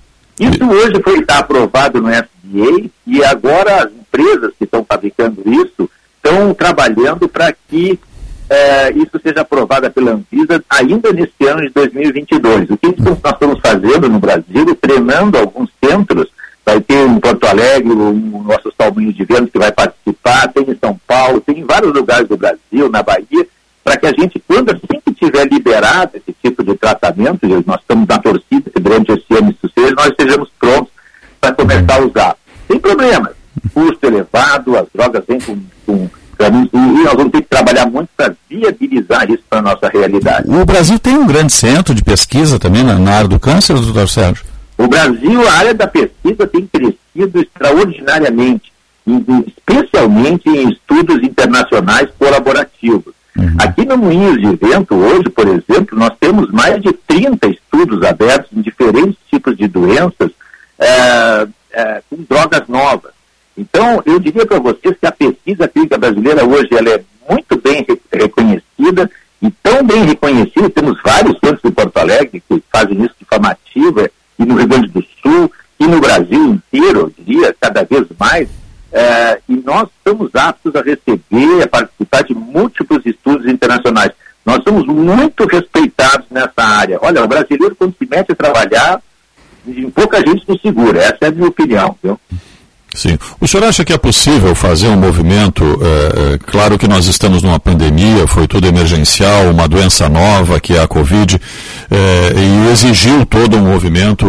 Isso hoje foi tá aprovado no FDA e agora as empresas que estão fabricando isso estão trabalhando para que é, isso seja aprovado pela Anvisa ainda neste ano de 2022. O que nós estamos fazendo no Brasil, treinando alguns centros, vai ter em Porto Alegre, o nosso Salminho de Vênus que vai participar, tem em São Paulo, tem em vários lugares do Brasil, na Bahia, para que a gente, quando assim que tiver liberado esse tipo de tratamento, nós estamos na torcida que durante esse ano isso seja, nós estejamos prontos para começar a usar. Sem problemas. Custo elevado, as drogas vêm com, com e nós vamos ter que trabalhar muito para viabilizar isso para a nossa realidade. O Brasil tem um grande centro de pesquisa também na, na área do câncer, doutor Sérgio? O Brasil, a área da pesquisa tem crescido extraordinariamente, especialmente em estudos internacionais colaborativos. Uhum. Aqui no Moinhos de Vento, hoje, por exemplo, nós temos mais de 30 estudos abertos em diferentes tipos de doenças é, é, com drogas novas. Então, eu diria para vocês que a pesquisa clínica brasileira hoje ela é muito bem reconhecida e tão bem reconhecida, temos vários centros de Porto Alegre que fazem isso de forma ativa, e no Rio Grande do Sul, e no Brasil inteiro, eu diria, cada vez mais, é, e nós estamos aptos a receber, a participar de múltiplos estudos internacionais. Nós somos muito respeitados nessa área. Olha, o brasileiro, quando se mete a trabalhar, pouca gente nos segura. Essa é a minha opinião. Viu? Sim. O senhor acha que é possível fazer um movimento? É, é, claro que nós estamos numa pandemia, foi tudo emergencial, uma doença nova que é a Covid, é, e exigiu todo um movimento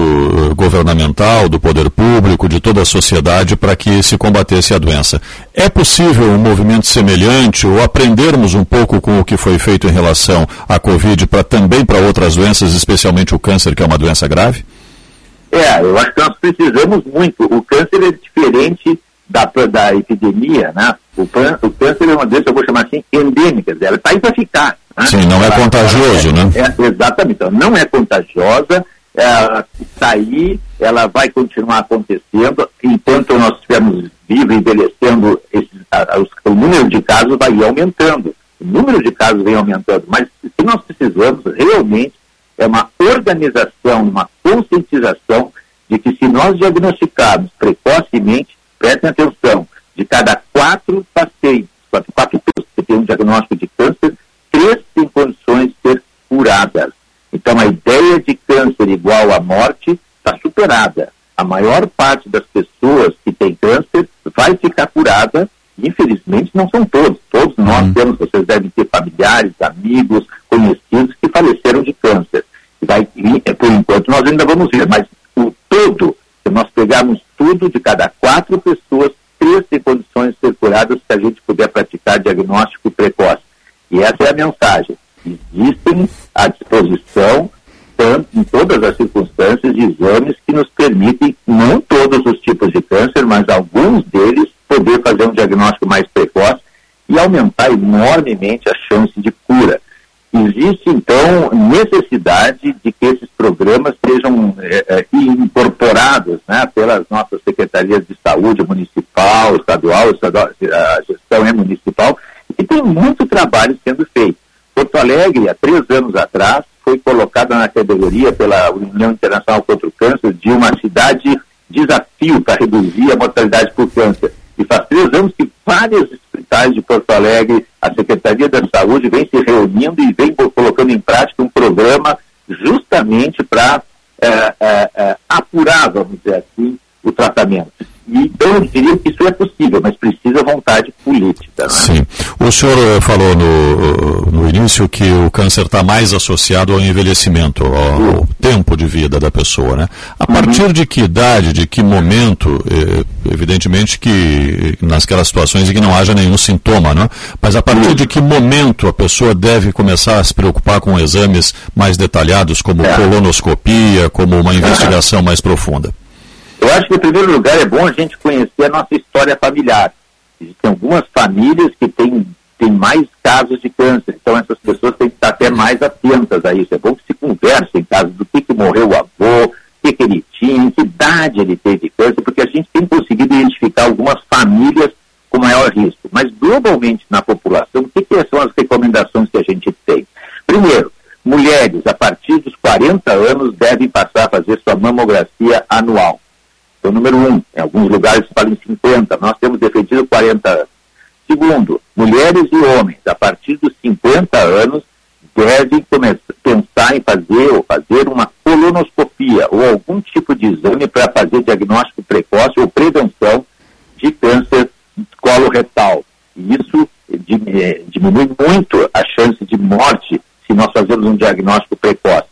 governamental, do poder público, de toda a sociedade para que se combatesse a doença. É possível um movimento semelhante ou aprendermos um pouco com o que foi feito em relação à Covid para também para outras doenças, especialmente o câncer, que é uma doença grave? É, eu acho que nós precisamos muito. O câncer é diferente da, da epidemia, né? O, o câncer é uma doença, eu vou chamar assim, endêmica. Ela está aí para ficar. Né? Sim, não é ela, contagioso, ela, né? É, exatamente. Então, não é contagiosa, ela está aí, ela vai continuar acontecendo. Enquanto nós estivermos vivos, envelhecendo, esses, a, os, o número de casos vai aumentando. O número de casos vem aumentando. Mas o que nós precisamos realmente é uma organização, uma conscientização de que se nós diagnosticarmos precocemente, prestem atenção, de cada quatro pacientes, quatro, quatro pessoas que têm um diagnóstico de câncer, três têm condições de ser curadas. Então a ideia de câncer igual à morte está superada. A maior parte das pessoas que têm câncer vai ficar curada Infelizmente, não são todos. Todos nós uhum. temos, vocês devem ter familiares, amigos, conhecidos que faleceram de câncer. Vai, é, por enquanto, nós ainda vamos ver, mas o todo, se nós pegarmos tudo, de cada quatro pessoas, três têm condições de ser curadas se a gente puder praticar diagnóstico precoce. E essa é a mensagem. Existem à disposição, tanto, em todas as circunstâncias, exames que nos permitem, não todos os tipos de câncer, mas alguns deles, fazer um diagnóstico mais precoce e aumentar enormemente a chance de cura. Existe, então, necessidade de que esses programas sejam é, incorporados né, pelas nossas secretarias de saúde municipal, estadual, estadual, a gestão é municipal, e tem muito trabalho sendo feito. Porto Alegre, há três anos atrás, foi colocada na categoria pela União Internacional contra o Câncer de uma cidade desafio para reduzir a mortalidade por câncer. E faz três anos que vários hospitais de Porto Alegre, a Secretaria da Saúde vem se reunindo e vem colocando em prática um programa justamente para é, é, é, apurar, vamos dizer assim, o tratamento. E, então, eu diria que isso é possível, mas precisa política. Né? Sim. O senhor eh, falou no, no início que o câncer está mais associado ao envelhecimento, ao, ao, tempo de vida da pessoa. Né? A partir de que idade, de que momento, eh, evidentemente que nasquelas situações em que não haja nenhum sintoma, né? mas a partir de que momento a pessoa deve começar a se preocupar com exames mais detalhados, como É. colonoscopia, como uma investigação mais profunda? Eu acho que, em primeiro lugar, é bom a gente conhecer a nossa história familiar. Existem algumas famílias que têm, têm mais casos de câncer, então essas pessoas têm que estar até mais atentas a isso. É bom que se converse em casa do que, que morreu o avô, o que, que ele tinha, em que idade ele teve câncer, porque a gente tem conseguido identificar algumas famílias com maior risco. Mas, globalmente, na população, o que, que são as recomendações que a gente tem? Primeiro, mulheres a partir dos 40 anos devem passar a fazer sua mamografia anual. Então, número um, em alguns lugares se fala em 50, nós temos defendido 40 anos. Segundo, mulheres e homens a partir dos 50 anos devem começar, pensar em fazer ou fazer uma colonoscopia ou algum tipo de exame para fazer diagnóstico precoce ou prevenção de câncer coloretal. E isso di- eh, diminui muito a chance de morte se nós fazermos um diagnóstico precoce.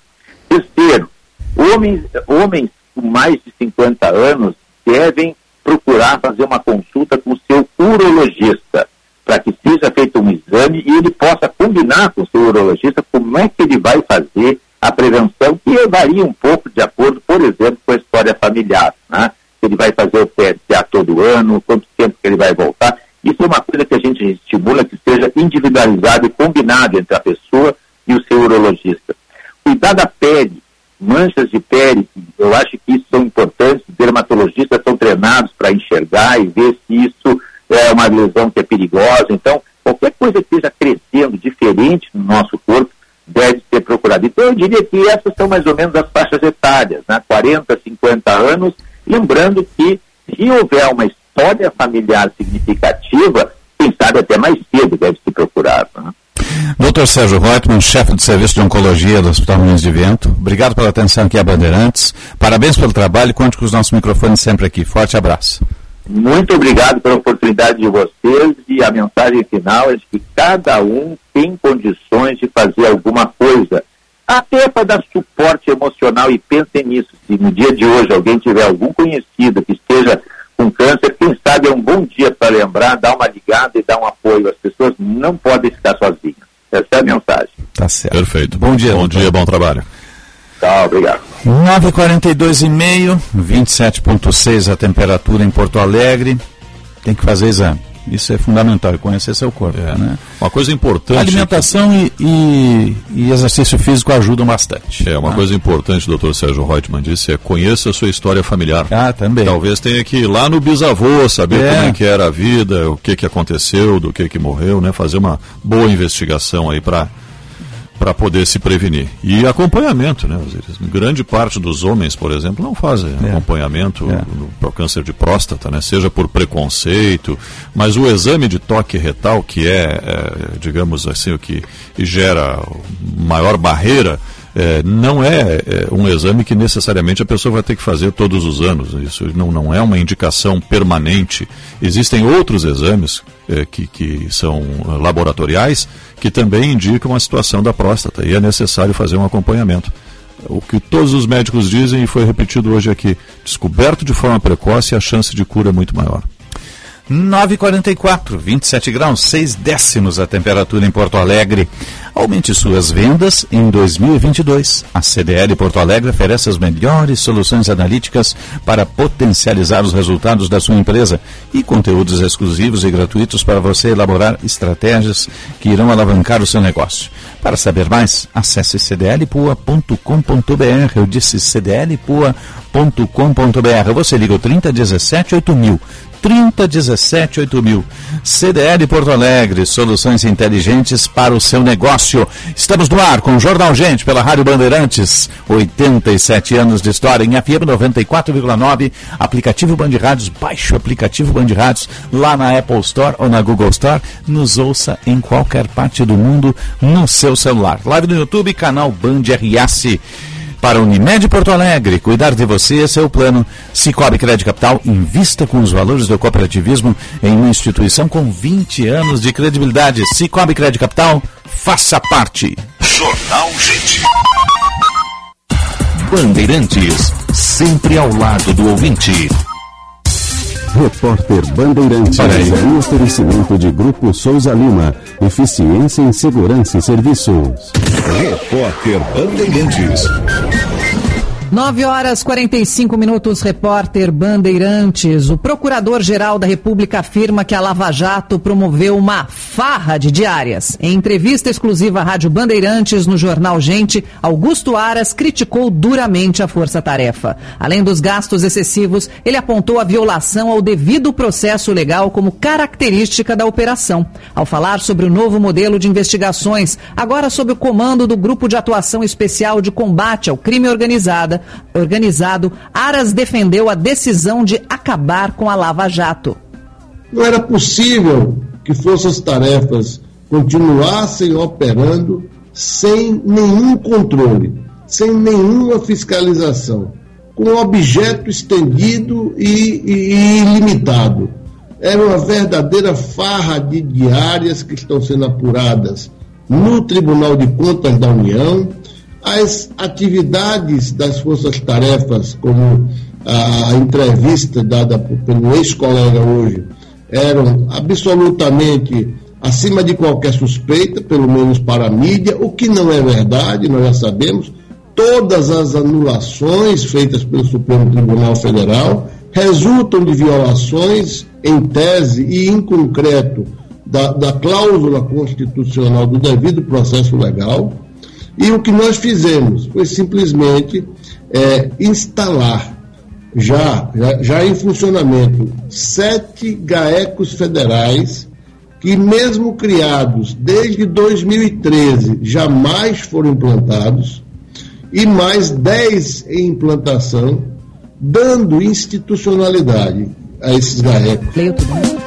Terceiro, homens, homens com mais de 50 anos devem procurar fazer uma consulta com o seu urologista, para que seja feito um exame e ele possa combinar com o seu urologista como é que ele vai fazer a prevenção, que varia um pouco de acordo, por exemplo, com a história familiar. Né? Se ele vai fazer o PSA todo ano, quanto tempo que ele vai voltar. Isso é uma coisa que a gente estimula que seja individualizado e combinado entre a pessoa e o seu urologista. Cuidar da pele, manchas de pele, eu acho que isso são importantes, os dermatologistas são treinados para enxergar e ver se isso é uma lesão que é perigosa. Então, qualquer coisa que esteja crescendo diferente no nosso corpo deve ser procurado. Então, eu diria que essas são mais ou menos as faixas etárias, né? 40, 50 anos, lembrando que se houver uma história familiar significativa, quem sabe até mais cedo deve se procurar. Né? Dr. Sérgio Reutemann, chefe do Serviço de Oncologia do Hospital Moinhos de Vento. Obrigado pela atenção aqui a Bandeirantes. Parabéns pelo trabalho conte com os nossos microfones sempre aqui. Forte abraço. Muito obrigado pela oportunidade de vocês e a mensagem final é de que cada um tem condições de fazer alguma coisa, até para dar suporte emocional e pensem nisso. Se no dia de hoje alguém tiver algum conhecido que esteja com câncer, quem sabe é um bom dia para lembrar, dar uma ligada e dar um apoio. As pessoas não podem ficar sozinhas. Essa é a mensagem. Tá certo. Perfeito. Bom dia. Bom dia, bom trabalho. Tá, obrigado. 9h42,5, 27,6 a temperatura em Porto Alegre. Tem que fazer exame. Isso é fundamental, conhecer seu corpo. Né? Uma coisa importante. Alimentação e, e, e exercício físico ajudam bastante. É, uma tá? coisa importante, o doutor Sérgio Reutemann disse, é conheça a sua história familiar. Ah, também. Talvez tenha que ir lá no bisavô, saber É. como é que era a vida, o que que aconteceu, do que que morreu, né? Fazer uma boa investigação aí para para poder se prevenir. E acompanhamento, né? Grande parte dos homens, por exemplo, não fazem É. acompanhamento para o câncer de próstata, né? Seja por preconceito, mas o exame de toque retal, que é, é, digamos assim, o que gera maior barreira, é, não é, é, um exame que necessariamente a pessoa vai ter que fazer todos os anos. Isso não, não é uma indicação permanente. Existem outros exames é, que, que são ah, laboratoriais que também indicam a situação da próstata e é necessário fazer um acompanhamento. O que todos os médicos dizem e foi repetido hoje aqui: descoberto de forma precoce, a chance de cura é muito maior. 9,44, 27 graus, 6 décimos a temperatura em Porto Alegre. Aumente suas vendas em 2022. A CDL Porto Alegre oferece as melhores soluções analíticas para potencializar os resultados da sua empresa e conteúdos exclusivos e gratuitos para você elaborar estratégias que irão alavancar o seu negócio. Para saber mais, acesse cdlpua.com.br. Eu disse cdlpua.com.br. Você liga o 3017 8000. 3017 8000. CDL Porto Alegre, soluções inteligentes para o seu negócio. Estamos no ar com o Jornal Gente pela Rádio Bandeirantes. 87 anos de história em FM 94,9. Aplicativo Band Rádios, aplicativo Band Rádios lá na Apple Store ou na Google Store. Nos ouça em qualquer parte do mundo no seu celular. Live no YouTube, canal Band RS. Para Unimed Porto Alegre. Cuidar de você, esse é o plano. Cicobi Crédito Capital, invista com os valores do cooperativismo em uma instituição com 20 anos de credibilidade. Cicobi Crédito Capital, faça parte. Jornal Gente. Bandeirantes, sempre ao lado do ouvinte. Repórter Bandeirantes é um oferecimento de Grupo Souza Lima. Eficiência em Segurança e Serviços. Repórter Bandeirantes. 9 horas 45 minutos, repórter Bandeirantes. O Procurador-Geral da República afirma que a Lava Jato promoveu uma farra de diárias. Em entrevista exclusiva à Rádio Bandeirantes no jornal Gente, Augusto Aras criticou duramente a força-tarefa. Além dos gastos excessivos, ele apontou a violação ao devido processo legal como característica da operação. Ao falar sobre o novo modelo de investigações, agora sob o comando do Grupo de Atuação Especial de Combate ao Crime Organizada, organizado, Aras defendeu a decisão de acabar com a Lava Jato. Não era possível que forças tarefas continuassem operando sem nenhum controle, sem nenhuma fiscalização, com objeto estendido e, e, e ilimitado. Era uma verdadeira farra de diárias que estão sendo apuradas no Tribunal de Contas da União, as atividades das forças-tarefas, como a entrevista dada pelo ex-colega hoje, eram absolutamente acima de qualquer suspeita, pelo menos para a mídia, o que não é verdade, nós já sabemos. Todas as anulações feitas pelo Supremo Tribunal Federal resultam de violações em tese e em concreto da, da cláusula constitucional do devido processo legal. E o que nós fizemos foi simplesmente é, instalar, já, já, já em funcionamento, sete GAECOS federais, que, mesmo criados desde 2013, jamais foram implantados, e mais dez em implantação, dando institucionalidade a esses GAECOS.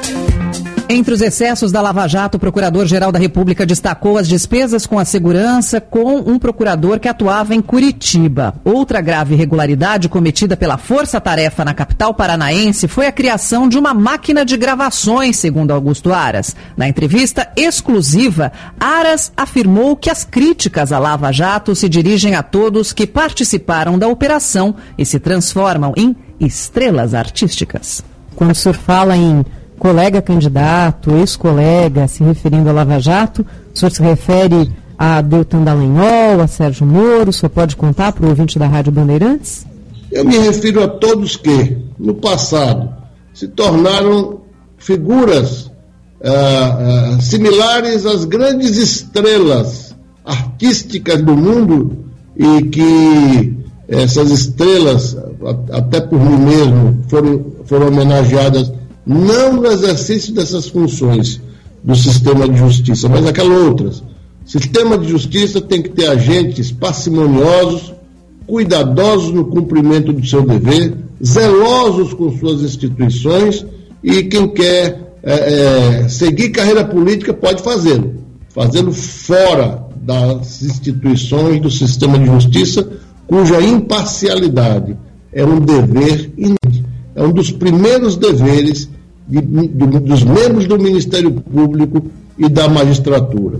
Entre os excessos da Lava Jato, o Procurador-Geral da República destacou as despesas com a segurança com um procurador que atuava em Curitiba. Outra grave irregularidade cometida pela Força Tarefa na capital paranaense foi a criação de uma máquina de gravações, segundo Augusto Aras. Na entrevista exclusiva, Aras afirmou que as críticas à Lava Jato se dirigem a todos que participaram da operação e se transformam em estrelas artísticas. Quando o senhor fala em colega candidato, ex-colega, se referindo a Lava Jato, o senhor se refere a Deltan Dallagnol, a Sérgio Moro, o senhor pode contar para o ouvinte da Rádio Bandeirantes? Eu me refiro a todos que, no passado, se tornaram figuras ah, ah, similares às grandes estrelas artísticas do mundo e que essas estrelas, até por mim mesmo, foram, foram homenageadas não no exercício dessas funções do sistema de justiça, mas aquelas outras. Sistema de justiça tem que ter agentes parcimoniosos, cuidadosos no cumprimento do seu dever, zelosos com suas instituições e quem quer eh, eh, seguir carreira política pode fazê-lo, fazê-lo fora das instituições do sistema de justiça, cuja imparcialidade é um dever é um dos primeiros deveres de- do- dos membros do Ministério Público e da magistratura.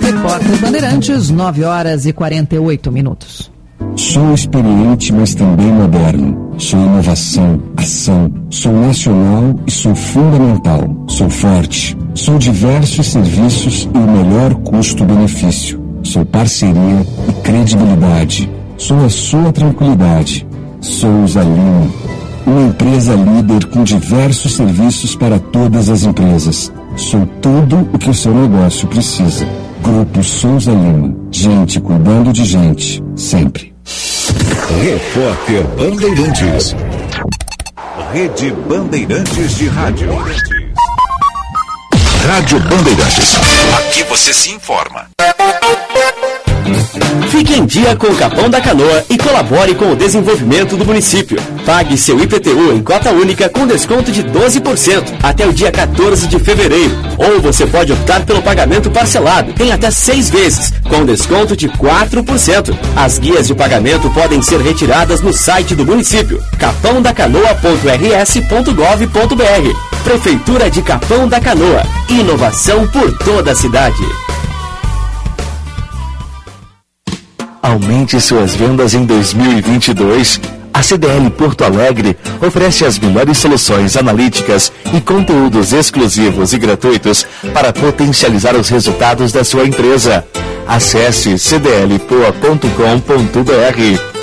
Repórter Bandeirantes, 9 horas e 48 minutos. Sou experiente, mas também moderno. Sou inovação, ação. Sou nacional e sou fundamental. Sou forte. Sou diversos serviços e o melhor custo-benefício. Sou parceria e credibilidade. Sou a sua tranquilidade. Souza Lima. Uma empresa líder com diversos serviços para todas as empresas. Sou tudo o que o seu negócio precisa. Grupo Souza Lima. Gente cuidando de gente. Sempre. Repórter Bandeirantes. Rede Bandeirantes de Rádio. Rádio Bandeirantes. Aqui você se informa. Fique em dia com o Capão da Canoa e colabore com o desenvolvimento do município. Pague seu IPTU em cota única com desconto de 12% até o dia 14 de fevereiro. Ou você pode optar pelo pagamento parcelado em até seis vezes, com desconto de 4%. As guias de pagamento podem ser retiradas no site do município, capãodacanoa.rs.gov.br. Prefeitura de Capão da Canoa. Inovação por toda a cidade. Aumente suas vendas em 2022. A CDL Porto Alegre oferece as melhores soluções analíticas e conteúdos exclusivos e gratuitos para potencializar os resultados da sua empresa. Acesse cdlpoa.com.br.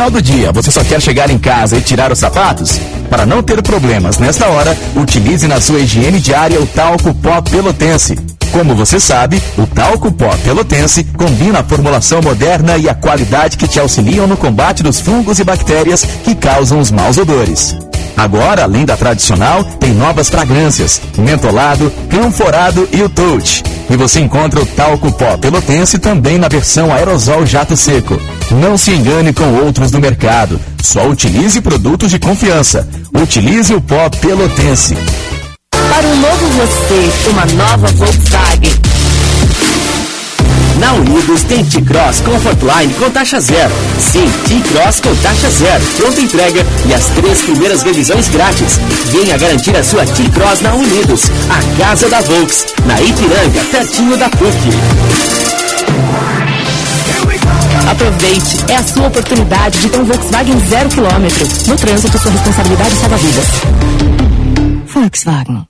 final do dia, você só quer chegar em casa e tirar os sapatos? Para não ter problemas nesta hora, utilize na sua higiene diária o talco pó pelotense. Como você sabe, o talco pó pelotense combina a formulação moderna e a qualidade que te auxiliam no combate dos fungos e bactérias que causam os maus odores. Agora, além da tradicional, tem novas fragrâncias, mentolado, canforado e o touch. E você encontra o talco pó pelotense também na versão aerosol jato seco. Não se engane com outros do mercado. Só utilize produtos de confiança. Utilize o pó pelotense. Para um novo você, uma nova Volkswagen. Na Unidos tem T-Cross Comfortline com taxa zero. Sim, T-Cross com taxa zero. Pronta entrega e as três primeiras revisões grátis. Venha garantir a sua T-Cross na Unidos, a casa da Volks, na Ipiranga, pertinho da PUC. Aproveite, é a sua oportunidade de ter um Volkswagen zero quilômetro. No trânsito, sua responsabilidade salva vidas. Volkswagen.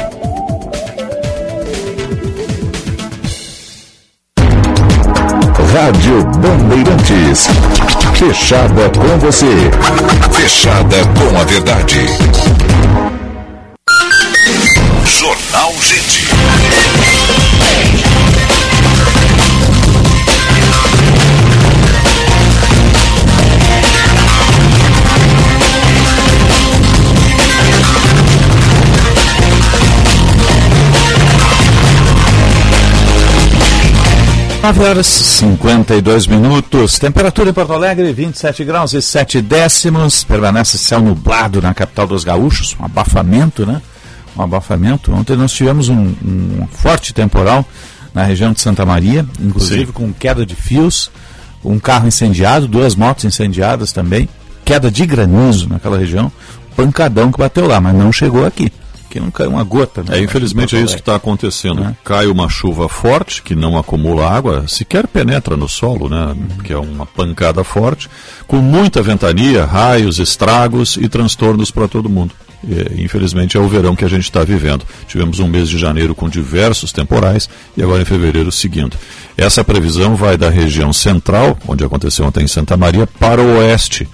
Rádio Bandeirantes. Fechada com você. Fechada com a verdade. Jornal Gente. Nove horas e 52 minutos. Temperatura em Porto Alegre, 27 graus e 7 décimos. Permanece céu nublado na capital dos gaúchos. Um abafamento, né? Um abafamento. Ontem nós tivemos um, um forte temporal na região de Santa Maria, inclusive Sim. com queda de fios, um carro incendiado, duas motos incendiadas também, queda de granizo naquela região, pancadão que bateu lá, mas não chegou aqui. Que não caiu uma gota. né? É, infelizmente é isso que está acontecendo. Cai uma chuva forte, que não acumula água, sequer penetra no solo, né? Que é uma pancada forte, com muita ventania, raios, estragos e transtornos para todo mundo. E, infelizmente é o verão que a gente está vivendo. Tivemos um mês de janeiro com diversos temporais e agora em fevereiro seguindo. Essa previsão vai da região central, onde aconteceu ontem em Santa Maria, para o oeste,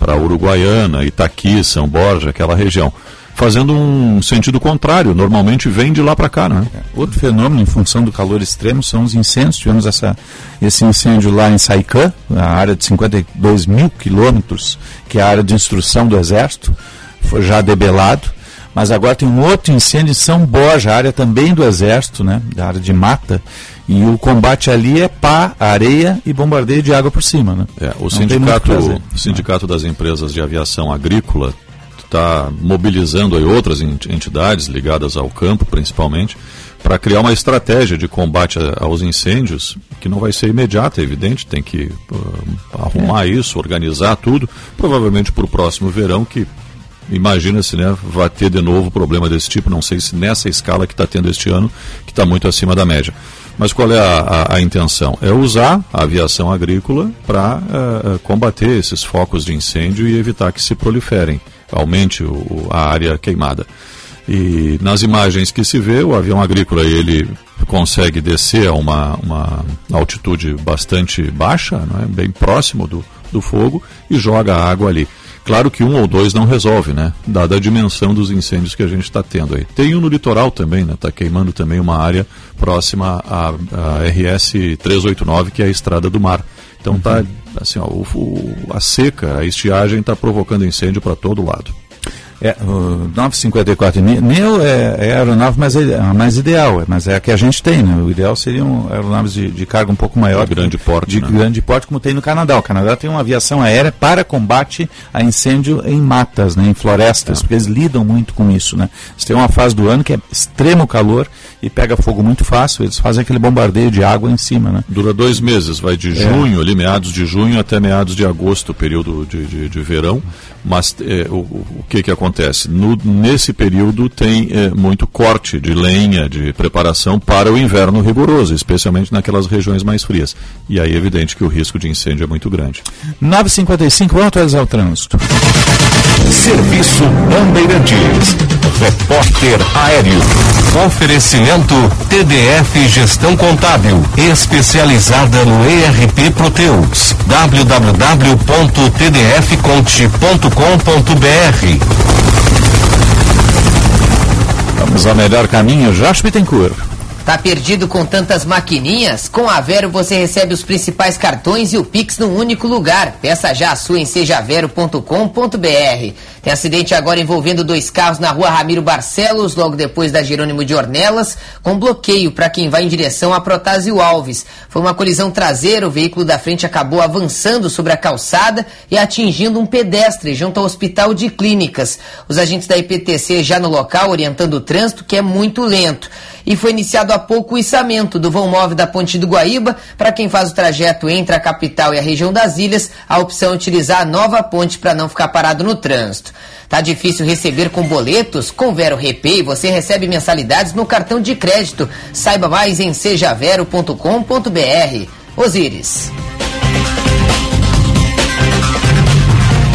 para Uruguaiana, Itaqui, São Borja, aquela região fazendo um sentido contrário. Normalmente vem de lá para cá, né? Outro fenômeno em função do calor extremo são os incêndios. Tivemos essa, esse incêndio lá em Saicã, na área de 52 mil quilômetros, que é a área de instrução do Exército, foi já debelado. Mas agora tem um outro incêndio em São Borja, área também do Exército, né, da área de mata. E o combate ali é pá, areia e bombardeio de água por cima. Né? É, o Não sindicato, o sindicato das empresas de aviação agrícola está mobilizando outras ent- entidades ligadas ao campo, principalmente, para criar uma estratégia de combate aos incêndios, que não vai ser imediata, é evidente, tem que ah, arrumar isso, organizar tudo, provavelmente para o próximo verão, que imagina-se, né, vai ter de novo problema desse tipo, não sei se nessa escala que está tendo este ano, que está muito acima da média. Mas qual é a, a- a intenção? É usar a aviação agrícola para combater esses focos de incêndio e evitar que se proliferem, aumente o- a área queimada. E nas imagens que se vê, o avião agrícola ele consegue descer a uma, uma altitude bastante baixa, é? bem próximo do, do fogo, e joga a água ali. Claro que um ou dois não resolve, né? Dada a dimensão dos incêndios que a gente está tendo aí. Tem um no litoral também, né? Está queimando também uma área próxima à, à RS 389, que é a Estrada do Mar. Então tá uhum. Assim, ó, o, a seca, a estiagem está provocando incêndio para todo lado. É, o 954 Neo é, é a aeronave mais, mais ideal, é, mas é a que a gente tem, né? O ideal seriam aeronaves de, de carga um pouco maior. De grande porte. De né? grande porte, como tem no Canadá. O Canadá tem uma aviação aérea para combate a incêndio em matas, né? em florestas, é. porque eles lidam muito com isso, né? Eles têm uma fase do ano que é extremo calor e pega fogo muito fácil, eles fazem aquele bombardeio de água em cima, né? Dura dois meses, vai de é. junho, ali meados de junho até meados de agosto, período de, de, de verão, mas é, o, o que que acontece? No, nesse período tem é, muito corte de lenha, de preparação para o inverno rigoroso, especialmente naquelas regiões mais frias. E aí é evidente que o risco de incêndio é muito grande. 9h55, vamos atualizar o trânsito. Serviço Bandeirantes. Repórter Aéreo. Oferecimento TDF Gestão Contábil. Especializada no ERP Proteus. www.tdfconte.com.br Vamos ao melhor caminho, Josh Bittencourt. Tá perdido com tantas maquininhas? Com a Vero você recebe os principais cartões e o Pix num único lugar. Peça já a sua em sejavero.com.br. Tem acidente agora envolvendo dois carros na rua Ramiro Barcelos, logo depois da Jerônimo de Ornelas, com bloqueio para quem vai em direção a Protásio Alves. Foi uma colisão traseira, o veículo da frente acabou avançando sobre a calçada e atingindo um pedestre junto ao Hospital de Clínicas. Os agentes da IPTC já no local orientando o trânsito, que é muito lento e foi iniciado há pouco o içamento do vão móvel da Ponte do Guaíba. Para quem faz o trajeto entre a capital e a região das ilhas, a opção é utilizar a nova ponte para não ficar parado no trânsito. Tá difícil receber com boletos? Com Vero Repay você recebe mensalidades no cartão de crédito. Saiba mais em sejavero.com.br. Osíris.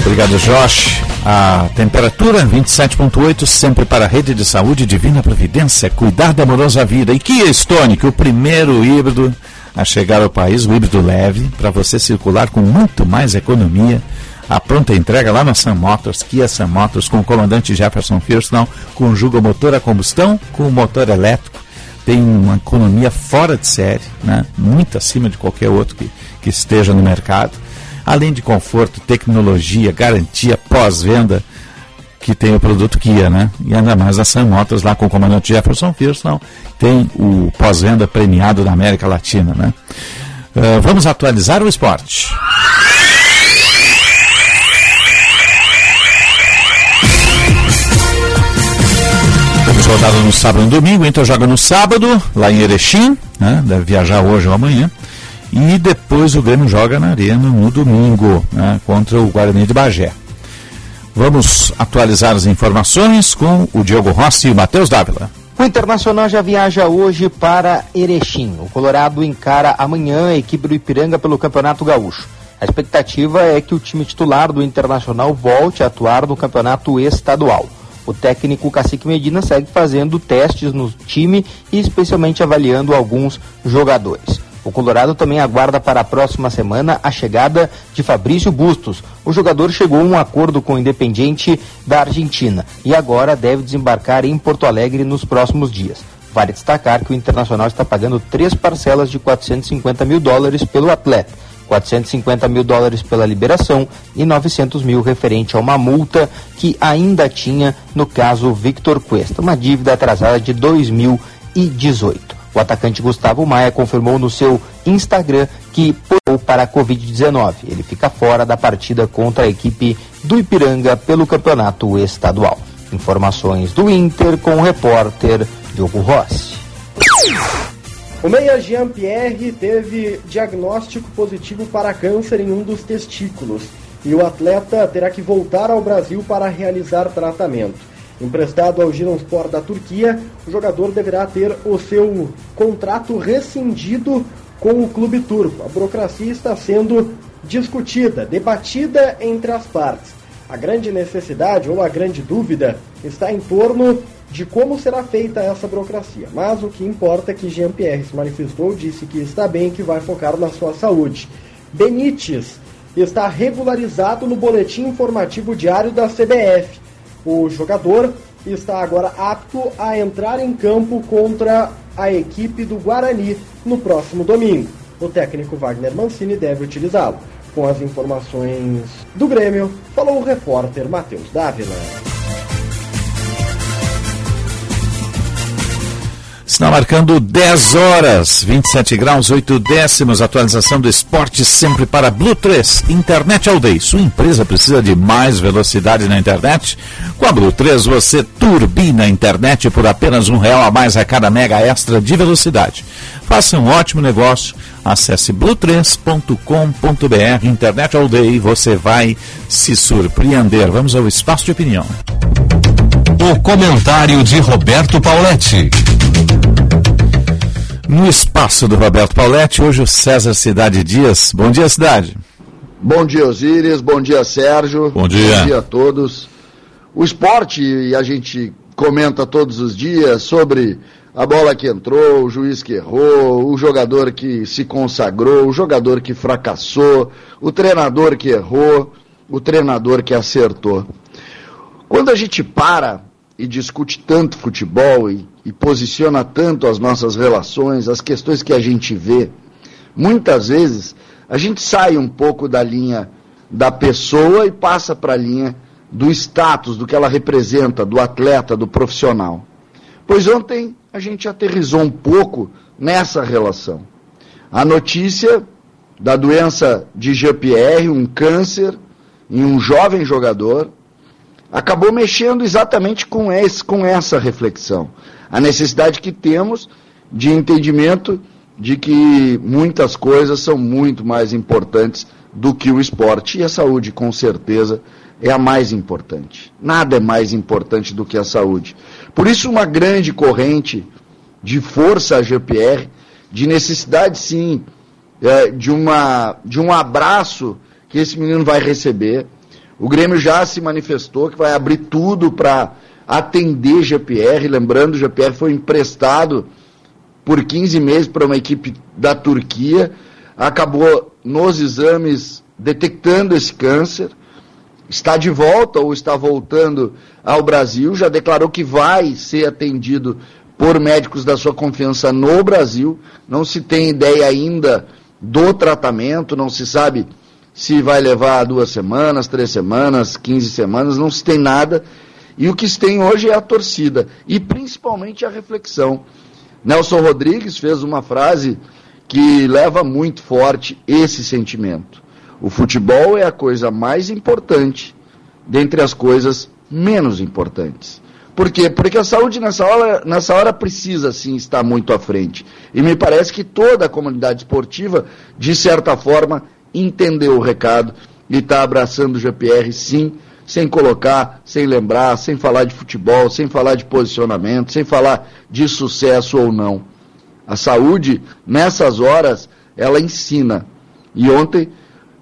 Obrigado, Josh. A temperatura 27.8, sempre para a rede de saúde Divina Providência, cuidar da amorosa vida. E Kia Stonic, o primeiro híbrido a chegar ao país, o híbrido leve, para você circular com muito mais economia. A pronta entrega lá na Sam Motors, Kia Sam Motors, com o comandante Jefferson Firston, conjuga motor a combustão com o motor elétrico. Tem uma economia fora de série, né? muito acima de qualquer outro que, que esteja no mercado além de conforto, tecnologia, garantia, pós-venda que tem o produto Kia, né? E ainda mais a Sam Motors lá com o comandante Jefferson Pearson tem o pós-venda premiado da América Latina, né? Uh, vamos atualizar o esporte. Rodada no sábado e no domingo, então joga no sábado, lá em Erechim, né? Deve viajar hoje ou amanhã. E depois o Grêmio joga na Arena no domingo, né, contra o Guarani de Bagé. Vamos atualizar as informações com o Diogo Rossi e o Matheus Dávila. O Internacional já viaja hoje para Erechim. O Colorado encara amanhã a equipe do Ipiranga pelo Campeonato Gaúcho. A expectativa é que o time titular do Internacional volte a atuar no campeonato estadual. O técnico Cacique Medina segue fazendo testes no time e especialmente avaliando alguns jogadores. O Colorado também aguarda para a próxima semana a chegada de Fabrício Bustos. O jogador chegou a um acordo com o Independiente da Argentina e agora deve desembarcar em Porto Alegre nos próximos dias. Vale destacar que o Internacional está pagando três parcelas de 450 mil dólares pelo atleta. 450 mil dólares pela liberação e 900 mil referente a uma multa que ainda tinha no caso Victor Cuesta, uma dívida atrasada de 2018. O atacante Gustavo Maia confirmou no seu Instagram que pulou para a Covid-19. Ele fica fora da partida contra a equipe do Ipiranga pelo campeonato estadual. Informações do Inter com o repórter Diogo Rossi. O meia Jean-Pierre teve diagnóstico positivo para câncer em um dos testículos e o atleta terá que voltar ao Brasil para realizar tratamento. Emprestado ao Gironspor da Turquia, o jogador deverá ter o seu contrato rescindido com o clube turco. A burocracia está sendo discutida, debatida entre as partes. A grande necessidade ou a grande dúvida está em torno de como será feita essa burocracia. Mas o que importa é que Jean-Pierre se manifestou, disse que está bem e que vai focar na sua saúde. Benítez está regularizado no boletim informativo diário da CBF. O jogador está agora apto a entrar em campo contra a equipe do Guarani no próximo domingo. O técnico Wagner Mancini deve utilizá-lo. Com as informações do Grêmio, falou o repórter Matheus Dávila. Está marcando 10 horas, 27 graus, 8 décimos. Atualização do esporte sempre para Blue 3, Internet All Day. Sua empresa precisa de mais velocidade na internet? Com a Blue 3 você turbina a internet por apenas um real a mais a cada mega extra de velocidade. Faça um ótimo negócio. Acesse blue3.com.br, Internet All Day. Você vai se surpreender. Vamos ao espaço de opinião. O comentário de Roberto Pauletti. No espaço do Roberto Pauletti, hoje o César Cidade Dias. Bom dia, Cidade. Bom dia, Osíris. Bom dia, Sérgio. Bom dia. Bom dia a todos. O esporte, e a gente comenta todos os dias sobre a bola que entrou, o juiz que errou, o jogador que se consagrou, o jogador que fracassou, o treinador que errou, o treinador que acertou. Quando a gente para e discute tanto futebol e, e posiciona tanto as nossas relações, as questões que a gente vê, muitas vezes a gente sai um pouco da linha da pessoa e passa para a linha do status, do que ela representa, do atleta, do profissional. Pois ontem a gente aterrizou um pouco nessa relação. A notícia da doença de GPR, um câncer em um jovem jogador, acabou mexendo exatamente com, esse, com essa reflexão. A necessidade que temos de entendimento de que muitas coisas são muito mais importantes do que o esporte. E a saúde, com certeza, é a mais importante. Nada é mais importante do que a saúde. Por isso, uma grande corrente de força a GPR, de necessidade, sim, é, de, uma, de um abraço que esse menino vai receber o Grêmio já se manifestou que vai abrir tudo para atender GPR. Lembrando, o GPR foi emprestado por 15 meses para uma equipe da Turquia. Acabou nos exames detectando esse câncer. Está de volta ou está voltando ao Brasil. Já declarou que vai ser atendido por médicos da sua confiança no Brasil. Não se tem ideia ainda do tratamento, não se sabe se vai levar duas semanas, três semanas, quinze semanas, não se tem nada. E o que se tem hoje é a torcida e principalmente a reflexão. Nelson Rodrigues fez uma frase que leva muito forte esse sentimento. O futebol é a coisa mais importante dentre as coisas menos importantes. Por quê? Porque a saúde nessa hora, nessa hora precisa sim estar muito à frente. E me parece que toda a comunidade esportiva, de certa forma, entendeu o recado e está abraçando o GPR sim, sem colocar, sem lembrar, sem falar de futebol, sem falar de posicionamento, sem falar de sucesso ou não. A saúde, nessas horas, ela ensina. E ontem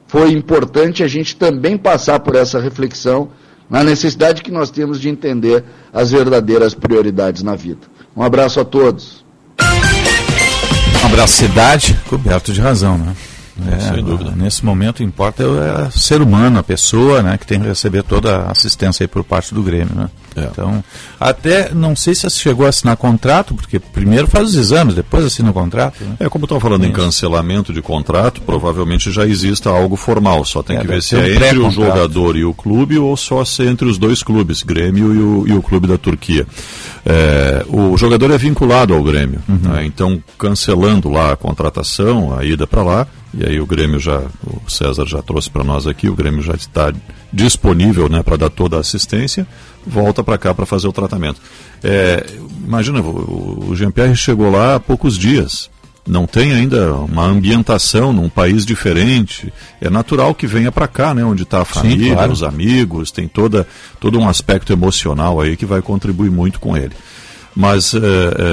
foi importante a gente também passar por essa reflexão na necessidade que nós temos de entender as verdadeiras prioridades na vida. Um abraço a todos. Um abraço, cidade, coberto de razão, né? É, Sem dúvida. Nesse momento importa é o ser humano, a pessoa, né, que tem que receber toda a assistência aí por parte do Grêmio, né? É. Então, até não sei se chegou a assinar contrato, porque primeiro faz os exames, depois assina o contrato. Né? É como estão falando Isso. em cancelamento de contrato, provavelmente já exista algo formal. Só tem é, que ver se é um entre o jogador e o clube ou só se é entre os dois clubes, Grêmio e o, e o clube da Turquia. É, o jogador é vinculado ao Grêmio, uhum. né? então cancelando lá a contratação, a ida para lá, e aí o Grêmio já, o César já trouxe para nós aqui, o Grêmio já está disponível né, para dar toda a assistência, volta para cá para fazer o tratamento. É, imagina, o, Jean-Pierre chegou lá há poucos dias, não tem ainda uma ambientação num país diferente. É natural que venha para cá, né, onde está a família, Sim, claro. os amigos, tem toda, todo um aspecto emocional aí que vai contribuir muito com ele. Mas é,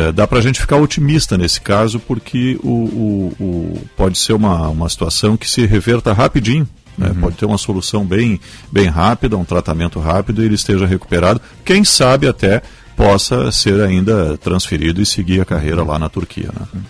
é, dá para a gente ficar otimista nesse caso, porque o, o, o, pode ser uma, uma situação que se reverta rapidinho. Né? Uhum. Pode ter uma solução bem, bem rápida, um tratamento rápido e ele esteja recuperado. Quem sabe até possa ser ainda transferido e seguir a carreira lá na Turquia. Né?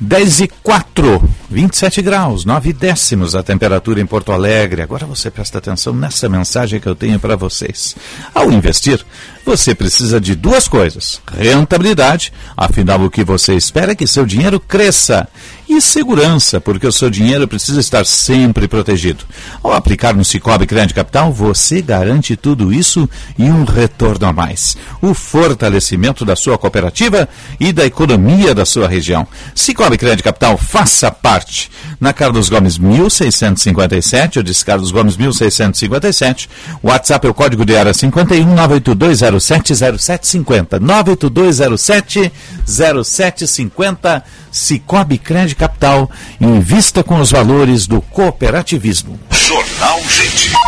10 e 4, 27 graus, 9 décimos a temperatura em Porto Alegre. Agora você presta atenção nessa mensagem que eu tenho para vocês. Ao investir, você precisa de duas coisas: rentabilidade, afinal, o que você espera é que seu dinheiro cresça, e segurança, porque o seu dinheiro precisa estar sempre protegido. Ao aplicar no Cicobi Crédito Capital, você garante tudo isso e um retorno a mais. O fortalecimento da sua cooperativa e da economia da sua região. Cicobi Crédito Capital, faça parte. Na Carlos Gomes 1657, eu disse Carlos Gomes 1657. O WhatsApp é o código de área 51 982070750. 98207 0750. Cicobi Crédito Capital. Invista com os valores do cooperativismo. Jornal Gente.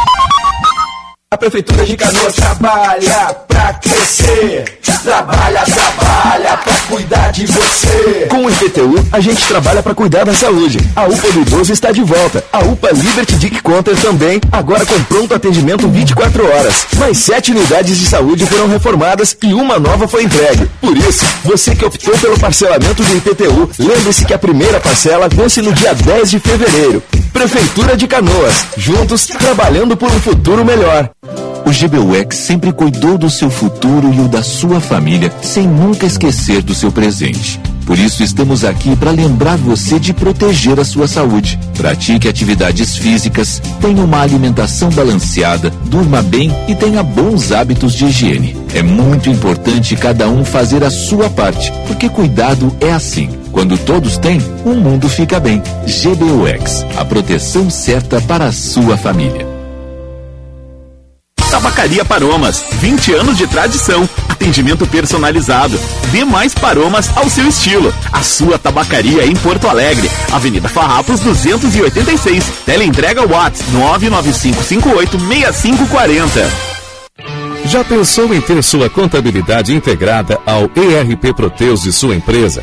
A Prefeitura de Canoas trabalha pra crescer. Trabalha, trabalha pra cuidar de você. Com o IPTU, a gente trabalha para cuidar da saúde. A UPA do idoso está de volta. A UPA Liberty Dick Conter também, agora com pronto atendimento 24 horas. Mais sete unidades de saúde foram reformadas e uma nova foi entregue. Por isso, você que optou pelo parcelamento do IPTU, lembre-se que a primeira parcela vence no dia 10 de fevereiro. Prefeitura de Canoas, juntos trabalhando por um futuro melhor. O GBUX sempre cuidou do seu futuro e o da sua família, sem nunca esquecer do seu presente. Por isso estamos aqui para lembrar você de proteger a sua saúde. Pratique atividades físicas, tenha uma alimentação balanceada, durma bem e tenha bons hábitos de higiene. É muito importante cada um fazer a sua parte, porque cuidado é assim. Quando todos têm, o mundo fica bem. GBUX, a proteção certa para a sua família. Tabacaria Paromas, 20 anos de tradição, atendimento personalizado. Dê mais paromas ao seu estilo. A sua tabacaria em Porto Alegre, Avenida Farrapos 286. Teleentrega Whats 995586540. Já pensou em ter sua contabilidade integrada ao ERP Proteus de sua empresa?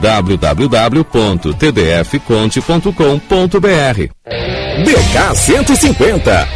www.tdfconte.com.br. DK 150,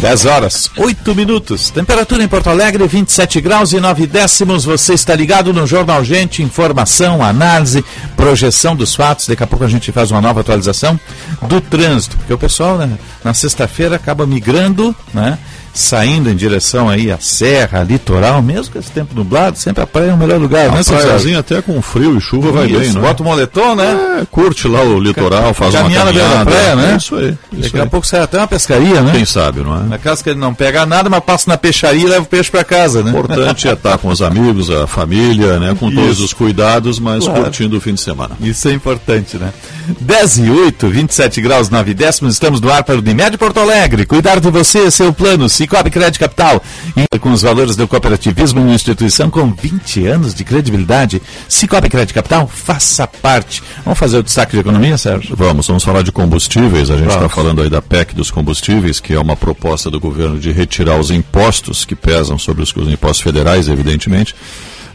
Dez horas, 8 minutos. Temperatura em Porto Alegre, 27 graus e 9 décimos. Você está ligado no Jornal Gente, informação, análise, projeção dos fatos. Daqui a pouco a gente faz uma nova atualização do trânsito, porque o pessoal né, na sexta-feira acaba migrando, né? Saindo em direção aí à serra, litoral, mesmo com esse tempo nublado, sempre a praia é o melhor lugar, A né, seu praiazinha Sérgio? até com frio e chuva vai Isso, bem, né? Bota o moletom, né? É, curte lá o litoral, faz uma Caminhar na da caminhada. praia, né? É Isso aí. Isso Daqui aí. a pouco sai até uma pescaria, né? Quem sabe, não é? Na casa que ele não pega nada, mas passa na peixaria e leva o peixe para casa, né? O importante é estar com os amigos, a família, né? Com todos Isso. os cuidados, mas Claro. curtindo o fim de semana. Isso é importante, né? 10 e 8, 27 graus 9 décimos, estamos no ar para o Unimed Porto Alegre. Cuidar de você, seu plano, Cicobi Crédito Capital. E com os valores do cooperativismo, uma instituição com 20 anos de credibilidade. Cicobi Crédito Capital, faça parte. Vamos fazer o destaque de economia, Sérgio? Vamos, vamos falar de combustíveis. A gente está falando aí da PEC dos combustíveis, que é uma proposta do governo de retirar os impostos que pesam sobre os, os impostos federais, evidentemente.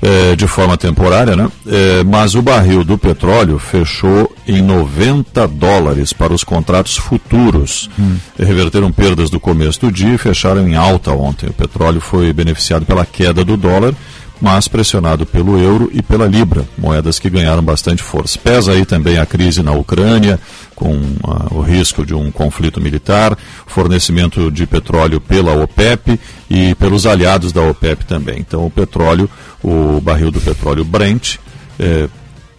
Eh, de forma temporária, né? Eh, mas o barril do petróleo fechou em 90 dólares para os contratos futuros. Hum. Reverteram perdas do começo do dia e fecharam em alta ontem. O petróleo foi beneficiado pela queda do dólar mas pressionado pelo euro e pela libra, moedas que ganharam bastante força. Pesa aí também a crise na Ucrânia, com ah, o risco de um conflito militar, fornecimento de petróleo pela OPEP e pelos aliados da OPEP também. Então, o petróleo, o barril do petróleo Brent, eh,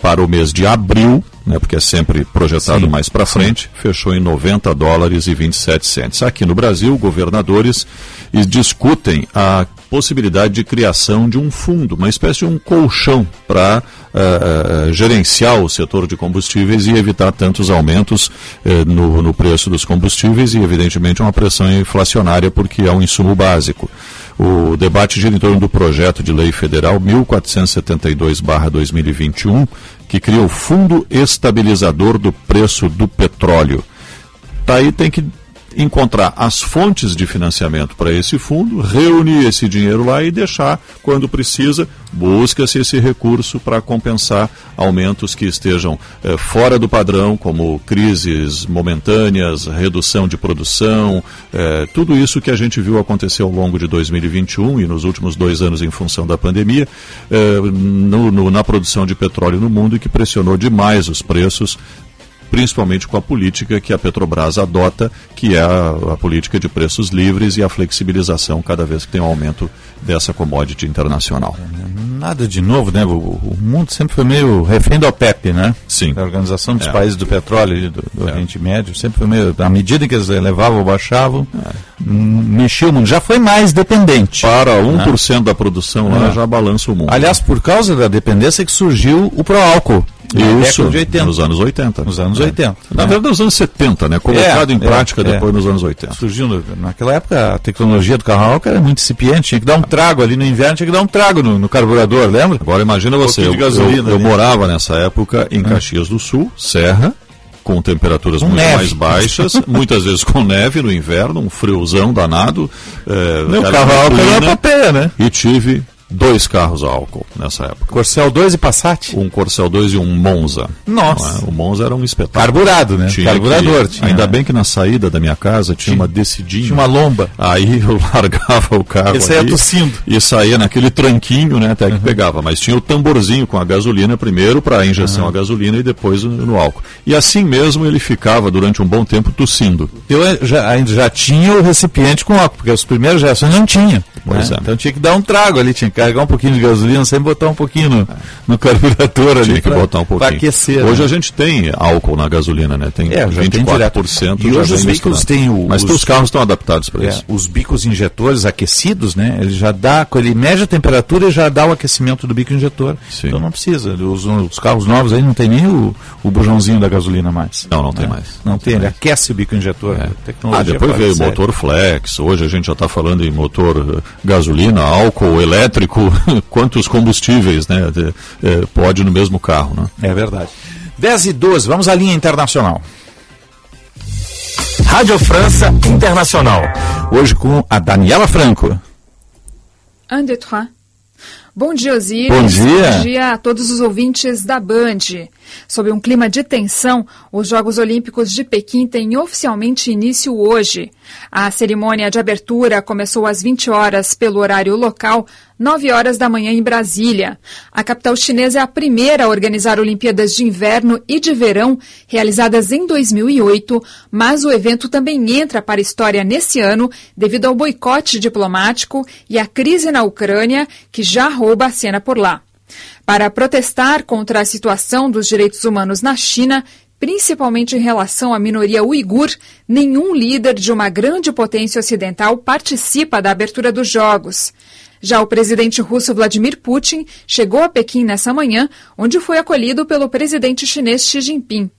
para o mês de abril, né, porque é sempre projetado Sim, mais para frente, fechou em 90 dólares e 27 centes. Aqui no Brasil, governadores discutem a possibilidade de criação de um fundo, uma espécie de um colchão para eh, eh, gerenciar o setor de combustíveis e evitar tantos aumentos eh, no, no preço dos combustíveis e, evidentemente, uma pressão inflacionária, porque é um insumo básico. O debate gira em torno do projeto de lei federal 1472-2021, que cria o Fundo Estabilizador do Preço do Petróleo. Daí tem que encontrar as fontes de financiamento para esse fundo, reunir esse dinheiro lá e deixar, quando precisa, busca-se esse recurso para compensar aumentos que estejam eh, fora do padrão, como crises momentâneas, redução de produção, eh, tudo isso que a gente viu acontecer ao longo de 2021 e nos últimos dois anos em função da pandemia, eh, no- no- na produção de petróleo no mundo e que pressionou demais os preços principalmente com a política que a Petrobras adota, que é a, a política de preços livres e a flexibilização cada vez que tem um aumento dessa commodity internacional. Nada de novo, né? O, o mundo sempre foi meio refém da OPEP, né? Sim. Da Organização dos É. Países do Petróleo do, do Oriente Médio, sempre foi meio. À medida que eles elevavam ou baixavam, mexia o mundo. Já foi mais dependente. Para né? 1% da produção lá É. já balança o mundo. Aliás, por causa da dependência que surgiu o pró-álcool. Isso, década de 80. nos anos 80. Nos anos É. 80. Na né? verdade, nos anos 70, né? Colocado É, em prática é, depois é. nos anos 80. Surgiu naquela época a tecnologia do carro a álcool era muito incipiente, tinha que dar um trago ali no inverno, tinha que dar um trago no, no carburador, lembra? Agora imagina você, pouquinho eu, gasolina eu- eu ali. morava nessa época em Caxias do Sul, Serra, com temperaturas Com muito neve. mais baixas, muitas vezes com neve no inverno, um friozão danado. É, Meu aquela carro a papeia, né? E tive dois carros a álcool nessa época. Corcel 2 e Passat? Um Corcel 2 e um Monza. Nossa. É? O Monza era um espetáculo. Carburado, né? Tinha Carburador. que- tinha. ainda bem que na saída da minha casa tinha, uma descidinha. Tinha uma lomba. Aí eu largava o carro Ele saía ali tossindo. e saía naquele tranquinho, né, até que pegava. Mas tinha o tamborzinho com a gasolina primeiro para a injeção a gasolina e depois no, álcool. E assim mesmo ele ficava durante um bom tempo tossindo. Eu eh, já, ainda já tinha o recipiente com álcool, porque as primeiras gerações não tinha. Pois né? é. Então tinha que dar um trago ali, tinha que carregar um pouquinho de gasolina, sempre botar um pouquinho no, no carburador ali. Tinha que pra- botar um pouquinho. aquecer. Hoje né? a gente tem álcool na gasolina, né? Tem É, já tem 24%. direto. E hoje os misturado. têm o- Mas os- os carros estão adaptados para É, isso. os bicos injetores aquecidos, né? Ele já dá, ele mede a temperatura e já dá o aquecimento do bico injetor. Então não precisa. Os, os carros novos aí não tem nem o, o bujãozinho da gasolina mais. Não, não tem né? mais. Não, tem, ele aquece o bico injetor. Ah, Tecnologia depois fora veio o motor flex, hoje a gente já está falando em motor eh, gasolina, álcool, elétrico, quantos combustíveis né, de- eh, pode no mesmo carro. Né? É verdade. 10 e 12, vamos à linha internacional. Rádio França Internacional. Hoje com a Daniela Franco. Un, deux, trois. Bom dia, Osiris. Bom dia. Bom dia a todos os ouvintes da Band. Sob um clima de tensão, os Jogos Olímpicos de Pequim têm oficialmente início hoje. A cerimônia de abertura começou às 20 horas pelo horário local, 9 horas da manhã em Brasília. A capital chinesa é a primeira a organizar Olimpíadas de Inverno e de Verão, realizadas em 2008, mas o evento também entra para a história nesse ano devido ao boicote diplomático e à crise na Ucrânia, que já rouba a cena por lá. Para protestar contra a situação dos direitos humanos na China, principalmente em relação à minoria uigur, nenhum líder de uma grande potência ocidental participa da abertura dos Jogos. Já o presidente russo Vladimir Putin chegou a Pequim nessa manhã, onde foi acolhido pelo presidente chinês Xi Jinping.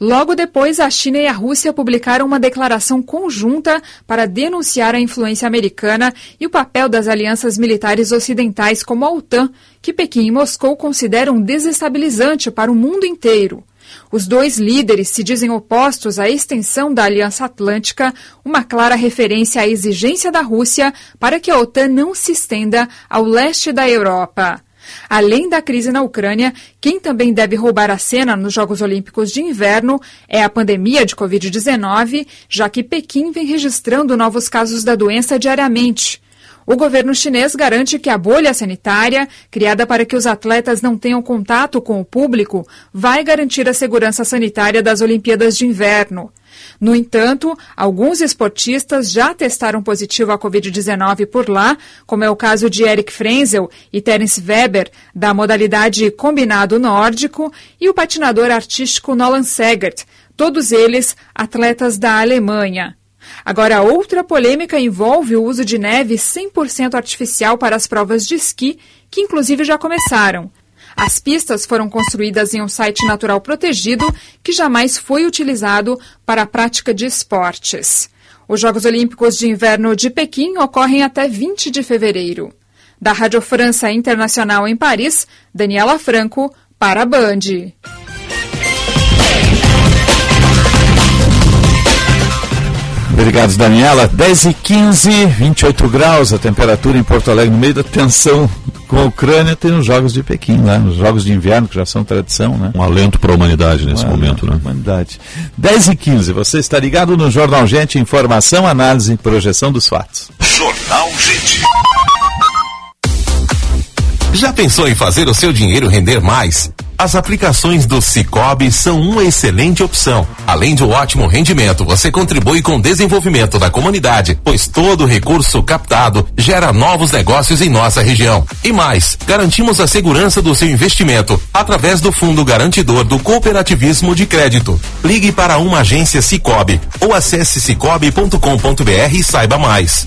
Logo depois, a China e a Rússia publicaram uma declaração conjunta para denunciar a influência americana e o papel das alianças militares ocidentais como a OTAN, que Pequim e Moscou consideram desestabilizante para o mundo inteiro. Os dois líderes se dizem opostos à extensão da Aliança Atlântica, uma clara referência à exigência da Rússia para que a OTAN não se estenda ao leste da Europa. Além da crise na Ucrânia, quem também deve roubar a cena nos Jogos Olímpicos de Inverno é a pandemia de Covid-19, já que Pequim vem registrando novos casos da doença diariamente. O governo chinês garante que a bolha sanitária, criada para que os atletas não tenham contato com o público, vai garantir a segurança sanitária das Olimpíadas de Inverno. No entanto, alguns esportistas já testaram positivo à Covid-19 por lá, como é o caso de Eric Frenzel e Terence Weber, da modalidade combinado nórdico, e o patinador artístico Nolan Segert, todos eles atletas da Alemanha. Agora, outra polêmica envolve o uso de neve 100% artificial para as provas de esqui, que inclusive já começaram. As pistas foram construídas em um site natural protegido que jamais foi utilizado para a prática de esportes. Os Jogos Olímpicos de Inverno de Pequim ocorrem até 20 de fevereiro. Da Rádio França Internacional em Paris, Daniela Franco, para a Band. Obrigado, Daniela. 10 e 15, 28 graus a temperatura em Porto Alegre, no meio da tensão com a Ucrânia, tem os Jogos de Pequim, né? Os Jogos de Inverno, que já são tradição, né? Um alento para a humanidade nesse um momento, né? Humanidade. 10 e 15, você está ligado no Jornal Gente, informação, análise e projeção dos fatos. Jornal Gente. Já pensou em fazer o seu dinheiro render mais? As aplicações do Cicobi são uma excelente opção. Além de um ótimo rendimento, você contribui com o desenvolvimento da comunidade, pois todo recurso captado gera novos negócios em nossa região. E mais, garantimos a segurança do seu investimento através do Fundo Garantidor do Cooperativismo de Crédito. Ligue para uma agência Cicobi ou acesse cicobi.com.br e saiba mais.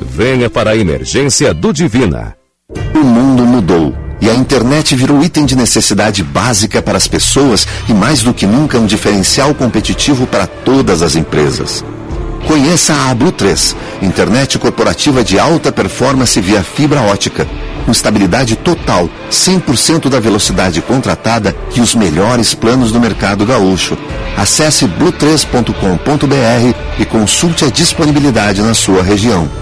venha para a emergência do Divina. O mundo mudou e a internet virou item de necessidade básica para as pessoas e mais do que nunca um diferencial competitivo para todas as empresas. Conheça a Blue 3, internet corporativa de alta performance via fibra ótica, com estabilidade total, 100% da velocidade contratada e os melhores planos do mercado gaúcho. Acesse blue3.com.br e consulte a disponibilidade na sua região.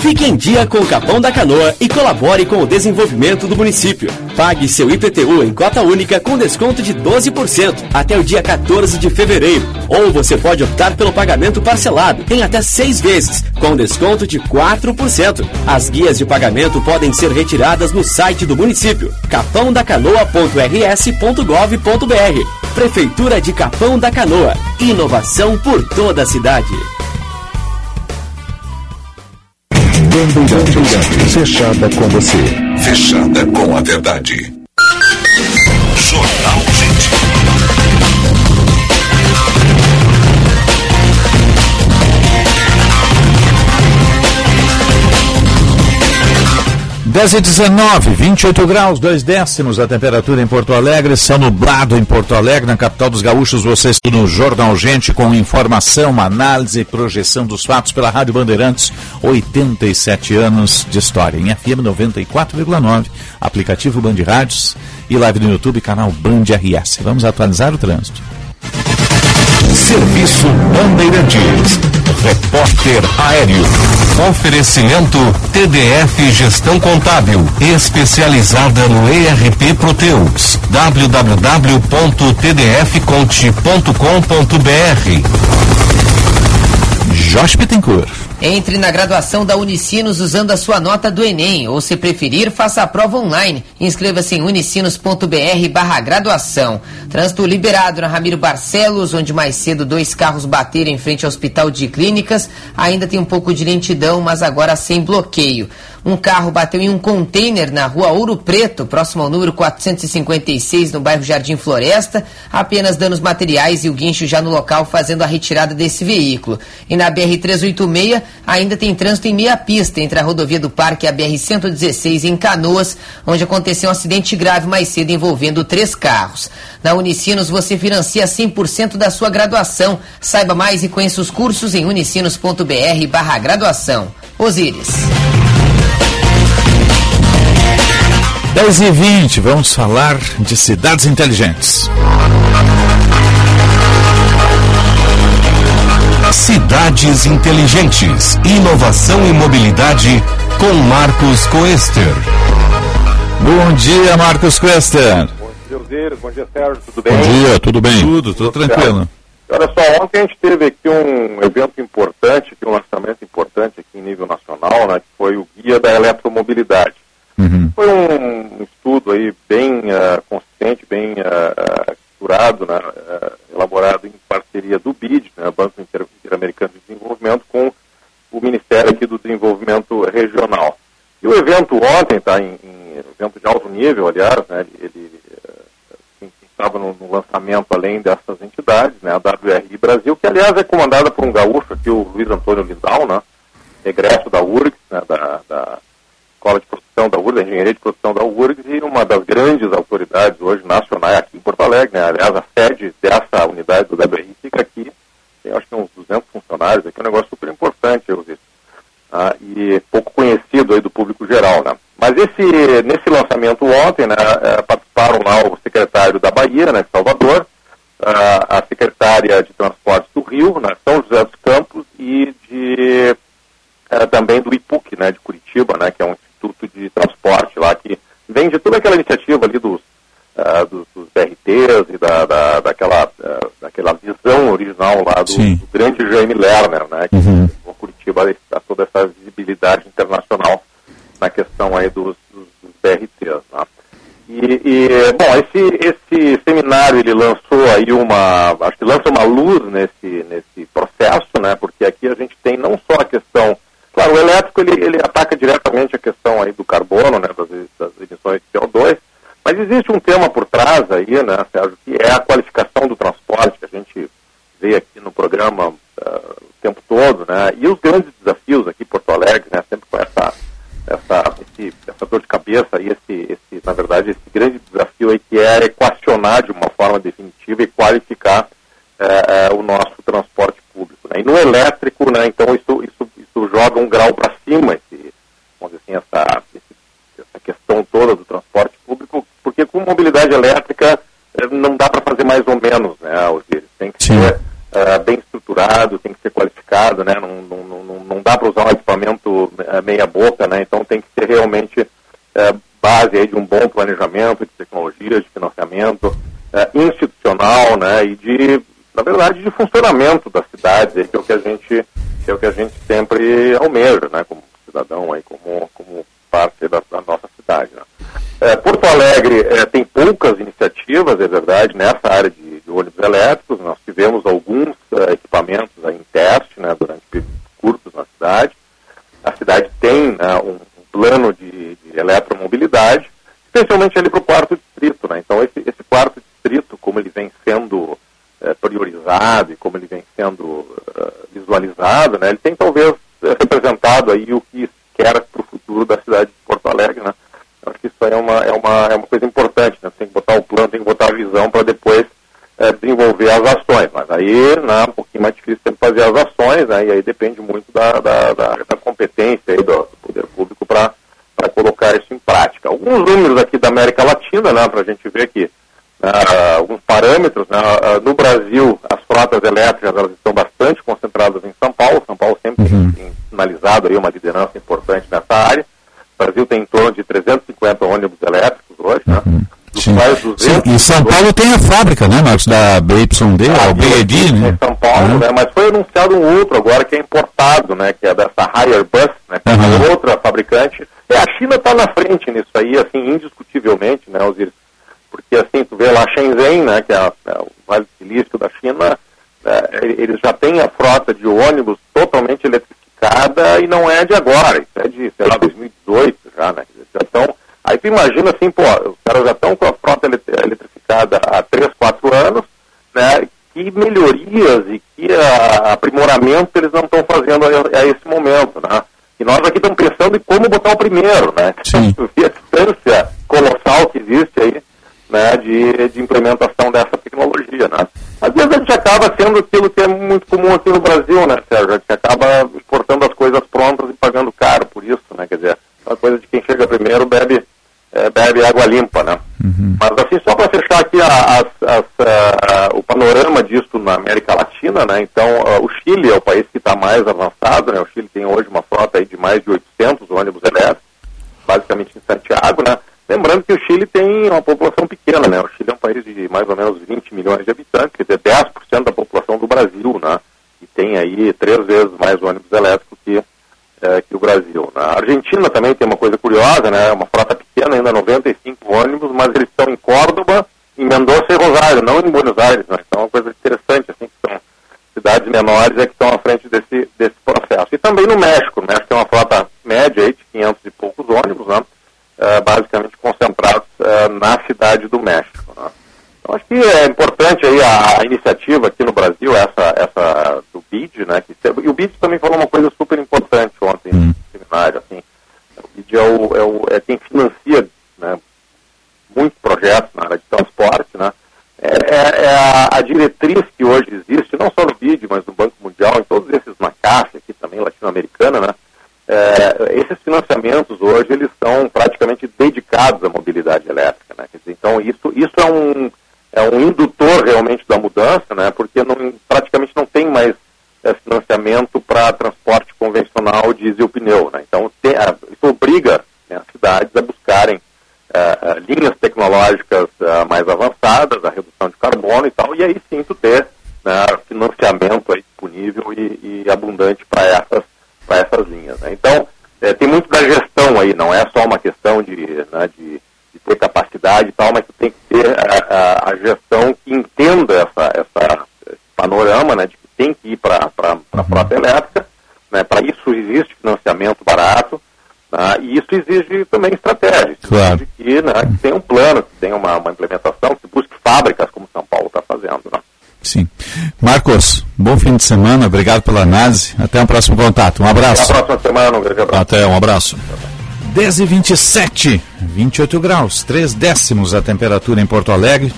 Fique em dia com o Capão da Canoa e colabore com o desenvolvimento do município. Pague seu IPTU em cota única com desconto de 12% até o dia 14 de fevereiro. Ou você pode optar pelo pagamento parcelado em até seis vezes, com desconto de 4%. As guias de pagamento podem ser retiradas no site do município, capãodacanoa.rs.gov.br. Prefeitura de Capão da Canoa. Inovação por toda a cidade. Bandeirantes, fechada com você. Fechada com a verdade. Jornal 10 e 19, 28 graus, 2 décimos a temperatura em Porto Alegre, céu nublado em Porto Alegre, na capital dos gaúchos, vocês no Jornal Gente com informação, análise e projeção dos fatos pela Rádio Bandeirantes, 87 anos de história, em FM 94,9, aplicativo Band Rádios e live no YouTube, canal Band RS. Vamos atualizar o trânsito. Serviço Bandeirantes. Repórter Aéreo. Oferecimento TDF Gestão Contábil. Especializada no ERP Proteus. www.tdfconte.com.br Josh. Entre na graduação da Unicinos usando a sua nota do Enem, ou se preferir, faça a prova online. Inscreva-se em unicinos.br barra graduação. Trânsito liberado na Ramiro Barcelos, onde mais cedo dois carros bateram em frente ao Hospital de Clínicas. Ainda tem um pouco de lentidão, mas agora sem bloqueio. Um carro bateu em um container na rua Ouro Preto, próximo ao número 456, no bairro Jardim Floresta. Apenas danos materiais e o guincho já no local fazendo a retirada desse veículo. E na BR-386 ainda tem trânsito em meia pista entre a rodovia do Parque e a BR-116 em Canoas, onde aconteceu um acidente grave mais cedo envolvendo três carros. Na Unicinos você financia 100% da sua graduação. Saiba mais e conheça os cursos em unicinos.br barra graduação. Osíris. 10 e 20, vamos falar de cidades inteligentes. Cidades Inteligentes. Inovação e mobilidade com Marcos Coester. Bom dia, Marcos Coester. Bom dia. Bom dia, Sérgio. Tudo bem? Bom dia, tudo bem? Tudo, tudo tranquilo. Olha só, ontem a gente teve aqui um evento importante, aqui um lançamento importante aqui em nível nacional, né, que foi o Guia da Eletromobilidade. Uhum. Foi um estudo aí bem uh, consistente, bem uh, estruturado, né, uh, elaborado em parceria do BID, né, Banco Inter Interamericano de Desenvolvimento, com o Ministério aqui do Desenvolvimento Regional. E o evento ontem, tá, em, em evento de alto nível, aliás, né, ele, estava no, no, lançamento além dessas entidades, né, a WRI Brasil, que aliás é comandada por um gaúcho aqui, o Luiz Antônio Lindau, né, regresso da URGS, né, da, da Escola de Produção da URGS, da Engenharia de Produção da URGS, e uma das grandes autoridades hoje nacionais aqui em Porto Alegre, né, aliás, a sede dessa unidade do WRI fica aqui, tem acho que uns 200 funcionários, aqui é um negócio super importante, eu vi, ah, e pouco conhecido aí do público geral, né. Mas esse, nesse lançamento ontem, né, participaram lá o secretário da Bahia, né, Salvador, a secretária de Transportes do Rio, né, São José dos Campos, e de, também do IPUC, né, de Curitiba, né, que é um instituto de transporte lá, que vem de toda aquela iniciativa ali dos, uh, dos, dos BRTs e da, da, daquela, uh, daquela visão original lá do, do grande Jaime Lerner, né, que uhum. Curitiba dá toda essa visibilidade internacional na questão aí dos, dos, dos BRTs. Né? E, e, bom, esse, esse seminário ele lançou aí uma, acho que lança uma luz nesse, nesse processo, né? Porque aqui a gente tem não só a questão, claro, o elétrico ele, ele ataca diretamente a questão aí do carbono, né? Das, das emissões de CO2, mas existe um tema por aí, né, Sérgio, que é a qualificação do transporte que a gente vê aqui no programa uh, o tempo todo, né? E os grandes desafios aqui em Porto Alegre, né? Sempre com essa essa, esse, essa dor de cabeça e esse, esse, na verdade, esse grande desafio aí que é equacionar de uma forma definitiva e qualificar é, é, o nosso transporte público. Né? E no elétrico, né, então isso, isso, isso joga um grau para cima, esse, vamos dizer assim, essa, esse, essa questão toda do transporte público, porque com mobilidade elétrica não dá para fazer mais ou menos, né, Osiris? Tem que Sim. ser Uh, bem estruturado, tem que ser qualificado, né? Não, não, não, não dá para usar um equipamento uh, meia boca, né? Então tem que ter realmente uh, base aí de um bom planejamento de tecnologias, de financiamento institucional, né? E de, na verdade, de funcionamento das cidades, aí, que é o que a gente, que é o que a gente sempre almeja, né? Como cidadão aí, como, como parte da, da nossa cidade. Né? É, Porto Alegre é, tem poucas iniciativas, é verdade, nessa área de, de ônibus elétricos. Nós tivemos alguns uh, equipamentos aí em teste né, durante períodos curtos na cidade. A cidade tem uh, um, um, plano de, de, eletromobilidade, especialmente ali para o quarto distrito. Né? Então, esse, esse, quarto distrito, como ele vem sendo uh, priorizado e como ele vem sendo visualizado, né, ele tem talvez representado aí o que quer para o futuro da cidade de Porto Alegre, aí é uma, é uma, é uma coisa importante, né? Tem que botar o plano, tem que botar a visão para depois é, desenvolver as ações. Mas aí né, um pouquinho mais difícil sempre fazer as ações, né? E aí depende muito da, da, da, da competência aí do, do poder público para colocar isso em prática. Alguns números aqui da América Latina, né, para a gente ver que uh, alguns parâmetros. Né, uh, no Brasil, as frotas elétricas elas estão bastante concentradas em São Paulo. São Paulo sempre uhum. tem aí uma liderança importante nessa área. O Brasil tem em torno de 350 ônibus elétricos hoje, né? Uhum. Sim. Sim. E São Paulo tem a fábrica, né, Marcos, da BYD, ah, o BED, né? Em São Paulo, uhum. né, mas foi anunciado um outro agora que é importado, né, que é dessa Higher Bus, né, que uhum. é outra fabricante. E a China está na frente nisso aí, assim, indiscutivelmente, né, Osiris? Porque assim, tu vê lá Shenzhen, né, que é, é o Vale Silício da China, é, eles já têm a frota de ônibus totalmente eletrificada e não é de agora, isso é de, sei lá, 2018 já, né? Já estão, aí tu imagina assim, pô, os caras já estão com a frota eletrificada há 3, 4 anos, né? Que melhorias e que a, aprimoramento eles não estão fazendo a, a, esse momento, né? E nós aqui estamos pensando em como botar o primeiro, né? Sim. Tu vê a distância colossal que existe aí né, de, de implementação dessa tecnologia. Né? Às vezes a gente acaba sendo aquilo que é muito comum aqui no Brasil, né, Sérgio? A gente acaba exportando as coisas prontas e pagando caro por isso, né? Quer dizer, a coisa de quem chega primeiro bebe, bebe água limpa, né? Uhum. Mas assim, só para fechar aqui as, a, o panorama disso na América Latina, né? Então, o Chile é o país que está mais avançado, né? O Chile tem hoje uma frota de mais de 800 ônibus elétricos, basicamente em Santiago, né? Lembrando que o Chile tem uma população pequena, né? O Chile é um país de mais ou menos 20 milhões de habitantes, quer dizer, 10% da população do Brasil, né? E tem aí três vezes mais ônibus elétricos é, que o Brasil. Né? A Argentina também tem uma coisa curiosa, né? Uma frota pequena, ainda 95 ônibus, mas eles estão em Córdoba, em Mendoza e Rosário, não em Buenos Aires, né? Então é uma coisa interessante, assim, que são cidades menores é que estão à frente desse, desse processo. E também no México, o México tem uma frota média aí de 500 e poucos ônibus, né? uh, basicamente concentrados uh, na cidade do México. Né? Então acho que é importante aí a, a, iniciativa aqui no Brasil, essa, essa do BID, né? Que, e o BID também falou uma coisa super importante ontem hum. no seminário, assim, o BID é, o, é, o, é quem financia né, muitos projetos na área de transporte, né? É, é, é a, a, diretriz que hoje existe, não só no BID, mas no Banco Mundial, em todos esses, na Caixa aqui também, latino-americana, né? É, esses financiamentos hoje eles são praticamente dedicados à mobilidade elétrica, né? Dizer, então isso, isso é, um, é um indutor realmente da mudança, né? Porque não, praticamente não tem mais é, financiamento para transporte convencional diesel pneu, né? Então tem, isso obriga né, as cidades a buscarem é, é, linhas tecnológicas é, mais avançadas, a redução de carbono e tal, e aí sim tu ter né, financiamento aí disponível e, e abundante para essas essas linhas. Né? Então, é, tem muito da gestão aí, não é só uma questão de, né, de, de ter capacidade e tal, mas tem que ter a, a, a gestão que entenda essa, essa, esse panorama né, de que tem que ir para a uhum. frota elétrica. Né, para isso existe financiamento barato, né, e isso exige também estratégia. Isso claro. exige que, né, que tenha um plano, que tenha uma, uma implementação, que busque fábricas, como São Paulo está fazendo. Né? Sim. Marcos, bom fim de semana, obrigado pela análise. Até o um próximo contato. Um abraço. Até a próxima semana, um grande abraço. Até, um abraço. 10 e 27, 28 graus, 3 décimos a temperatura em Porto Alegre.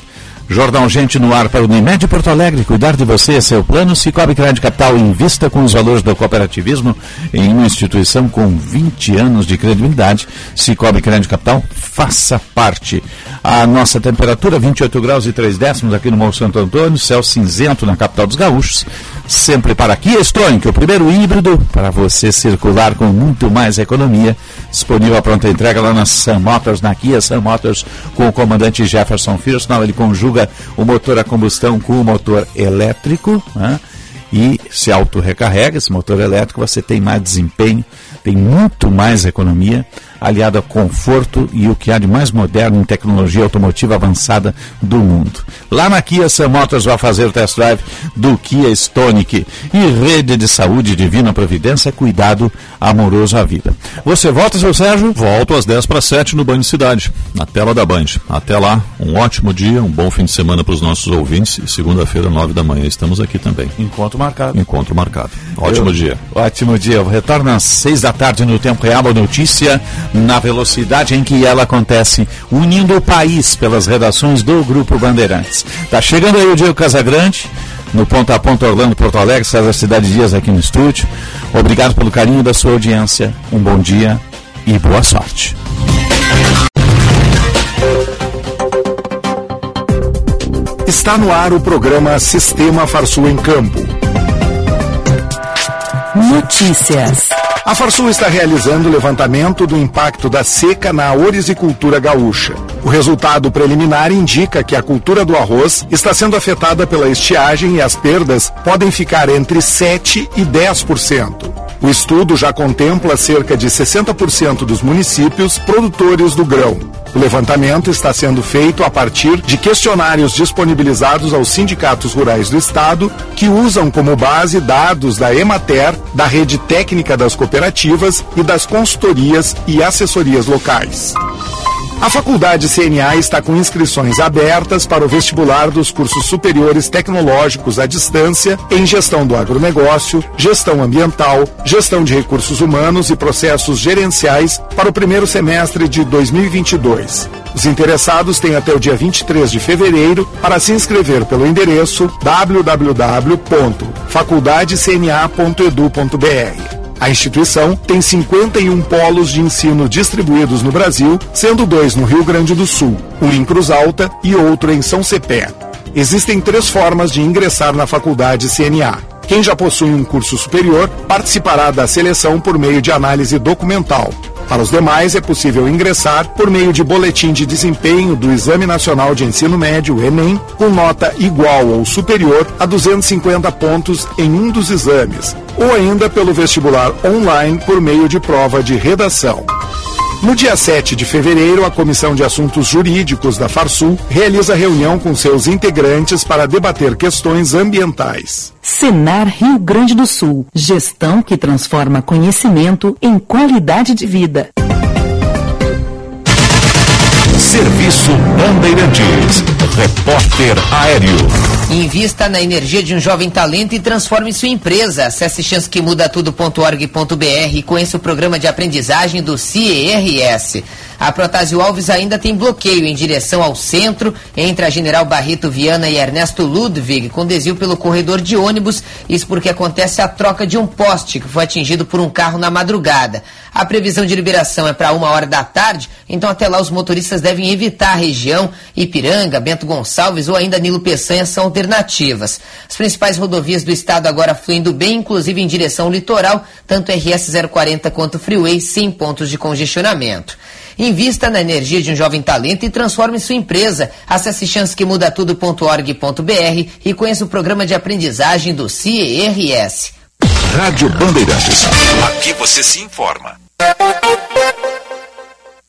Jordão Gente no ar para o Unimed Porto Alegre. Cuidar de você é seu plano. Cicobi Crédito Capital invista com os valores do cooperativismo em uma instituição com 20 anos de credibilidade. Cicobi Crédito Capital, faça parte. A nossa temperatura, 28 graus e 3 décimos aqui no Morro Santo Antônio, céu cinzento na capital dos gaúchos. Sempre para Kia Stonic, o primeiro híbrido para você circular com muito mais economia. Disponível a pronta entrega lá na Sam Motors, na Kia Sam Motors, com o comandante Jefferson Firstnall. Ele conjuga o motor a combustão com o motor elétrico. Né? E se auto-recarrega esse motor elétrico, você tem mais desempenho, tem muito mais economia aliado a conforto e o que há de mais moderno em tecnologia automotiva avançada do mundo. Lá na Kia Sam Motors vai fazer o test drive do Kia Stonic e rede de saúde divina providência, cuidado amoroso à vida. Você volta, seu Sérgio? Volto às 10 para 7 no Banho Cidade, na tela da Band. Até lá, um ótimo dia, um bom fim de semana para os nossos ouvintes e segunda-feira, 9 da manhã, estamos aqui também. Encontro marcado. Encontro marcado. Ótimo Eu, dia. Ótimo dia. Retorno às 6 da tarde no Tempo Real, a notícia na velocidade em que ela acontece, unindo o país pelas redações do Grupo Bandeirantes. Tá chegando aí o Diego Casagrande, no Ponto a Ponto Orlando, Porto Alegre, César Cidade Dias aqui no estúdio. Obrigado pelo carinho da sua audiência. Um bom dia e boa sorte. Está no ar o programa Sistema Farsul em Campo. Notícias. A Farsul está realizando o levantamento do impacto da seca na orizicultura gaúcha. O resultado preliminar indica que a cultura do arroz está sendo afetada pela estiagem e as perdas podem ficar entre 7 e 10%. O estudo já contempla cerca de 60% dos municípios produtores do grão. O levantamento está sendo feito a partir de questionários disponibilizados aos sindicatos rurais do Estado, que usam como base dados da Emater, da Rede Técnica das Cooperativas e das consultorias e assessorias locais. A Faculdade CNA está com inscrições abertas para o vestibular dos cursos superiores tecnológicos à distância em gestão do agronegócio, gestão ambiental, gestão de recursos humanos e processos gerenciais para o primeiro semestre de 2022. Os interessados têm até o dia 23 de fevereiro para se inscrever pelo endereço www.faculdadecna.edu.br. A instituição tem 51 polos de ensino distribuídos no Brasil, sendo dois no Rio Grande do Sul, um em Cruz Alta e outro em São Cepé. Existem três formas de ingressar na faculdade CNA. Quem já possui um curso superior participará da seleção por meio de análise documental. Para os demais, é possível ingressar por meio de boletim de desempenho do Exame Nacional de Ensino Médio, Enem, com nota igual ou superior a 250 pontos em um dos exames, ou ainda pelo vestibular online por meio de prova de redação. No dia 7 de fevereiro, a Comissão de Assuntos Jurídicos da Farsul realiza reunião com seus integrantes para debater questões ambientais. Senar Rio Grande do Sul. Gestão que transforma conhecimento em qualidade de vida. Serviço Bandeirantes. Repórter Aéreo. Invista na energia de um jovem talento e transforme sua empresa. Acesse chancequemudatudo.org.br e conheça o programa de aprendizagem do CIERS. A Protásio Alves ainda tem bloqueio em direção ao centro, entre a General Barreto Viana e Ernesto Ludwig, com desvio pelo corredor de ônibus. Isso porque acontece a troca de um poste que foi atingido por um carro na madrugada. A previsão de liberação é para uma hora da tarde, então até lá os motoristas devem evitar a região. Ipiranga, Bento Gonçalves ou ainda Nilo Peçanha são alternativas. As principais rodovias do estado agora fluindo bem, inclusive em direção ao litoral, tanto RS 040 quanto Freeway, sem pontos de congestionamento. Invista na energia de um jovem talento e transforme sua empresa. Acesse chancequemudatudo.org.br e conheça o programa de aprendizagem do CIERS. Rádio Bandeirantes. Aqui você se informa.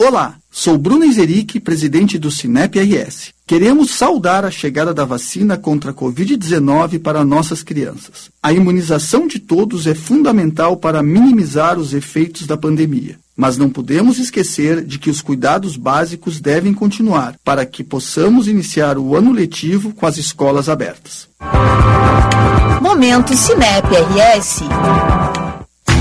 Olá, sou Bruno Izeric, presidente do Cinep RS. Queremos saudar a chegada da vacina contra a Covid-19 para nossas crianças. A imunização de todos é fundamental para minimizar os efeitos da pandemia. Mas não podemos esquecer de que os cuidados básicos devem continuar para que possamos iniciar o ano letivo com as escolas abertas. Momento Cinep RS.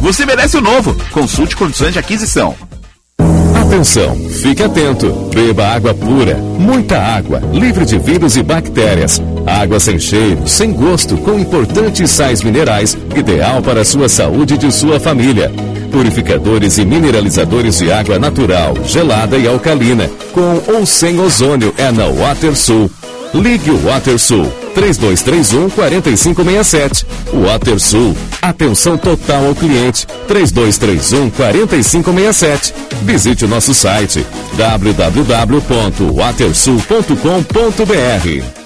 você merece o novo. Consulte condições de aquisição. Atenção, fique atento. Beba água pura, muita água, livre de vírus e bactérias. Água sem cheiro, sem gosto, com importantes sais minerais, ideal para a sua saúde e de sua família. Purificadores e mineralizadores de água natural, gelada e alcalina, com ou sem ozônio é na WaterSul. Ligue o WaterSul 3231 4567. WaterSul. Atenção total ao cliente 3231 4567. Visite o nosso site www.watersul.com.br.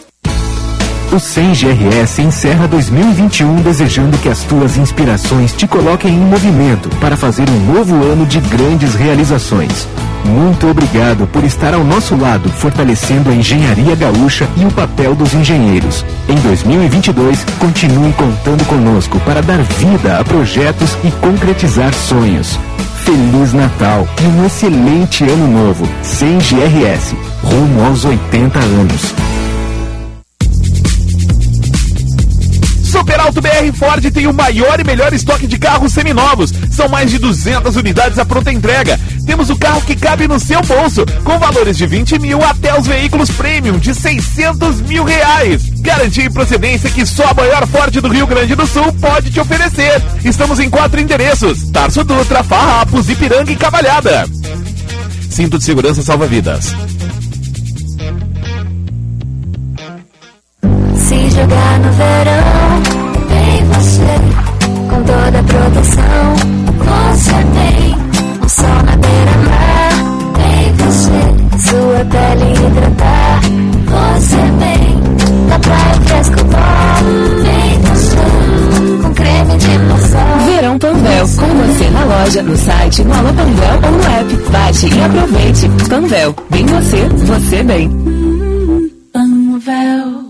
O 100 GRS encerra 2021 desejando que as tuas inspirações te coloquem em movimento para fazer um novo ano de grandes realizações. Muito obrigado por estar ao nosso lado, fortalecendo a engenharia gaúcha e o papel dos engenheiros. Em 2022, continue contando conosco para dar vida a projetos e concretizar sonhos. Feliz Natal e um excelente ano novo. 100 GRS, rumo aos 80 anos. Super Alto BR Ford tem o maior e melhor estoque de carros seminovos. São mais de 200 unidades à pronta entrega. Temos o carro que cabe no seu bolso, com valores de 20 mil até os veículos premium de 600 mil reais. Garantia e procedência que só a maior Ford do Rio Grande do Sul pode te oferecer. Estamos em quatro endereços: Tarso Dutra, Farrapos, Ipiranga e Cavalhada. Cinto de segurança salva vidas. Jogar no verão, vem você com toda a proteção. Você tem um sol na beira-mar, vem você, sua pele hidratar. Você vem da praia fresco bom, vem você com creme de maçã. Verão Panvel, com você na loja, no site, no Alô Panvel ou no app. Baixe e aproveite. Panvel, bem você, você bem. Panvel.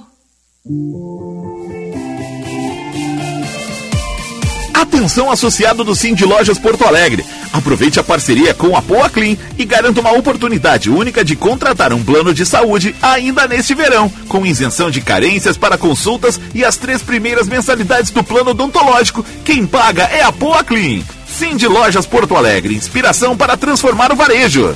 Atenção associado do Sim de Lojas Porto Alegre. Aproveite a parceria com a Poa Clean e garanta uma oportunidade única de contratar um plano de saúde ainda neste verão, com isenção de carências para consultas e as três primeiras mensalidades do plano odontológico. Quem paga é a Poa Clean. Sim de Lojas Porto Alegre, inspiração para transformar o varejo.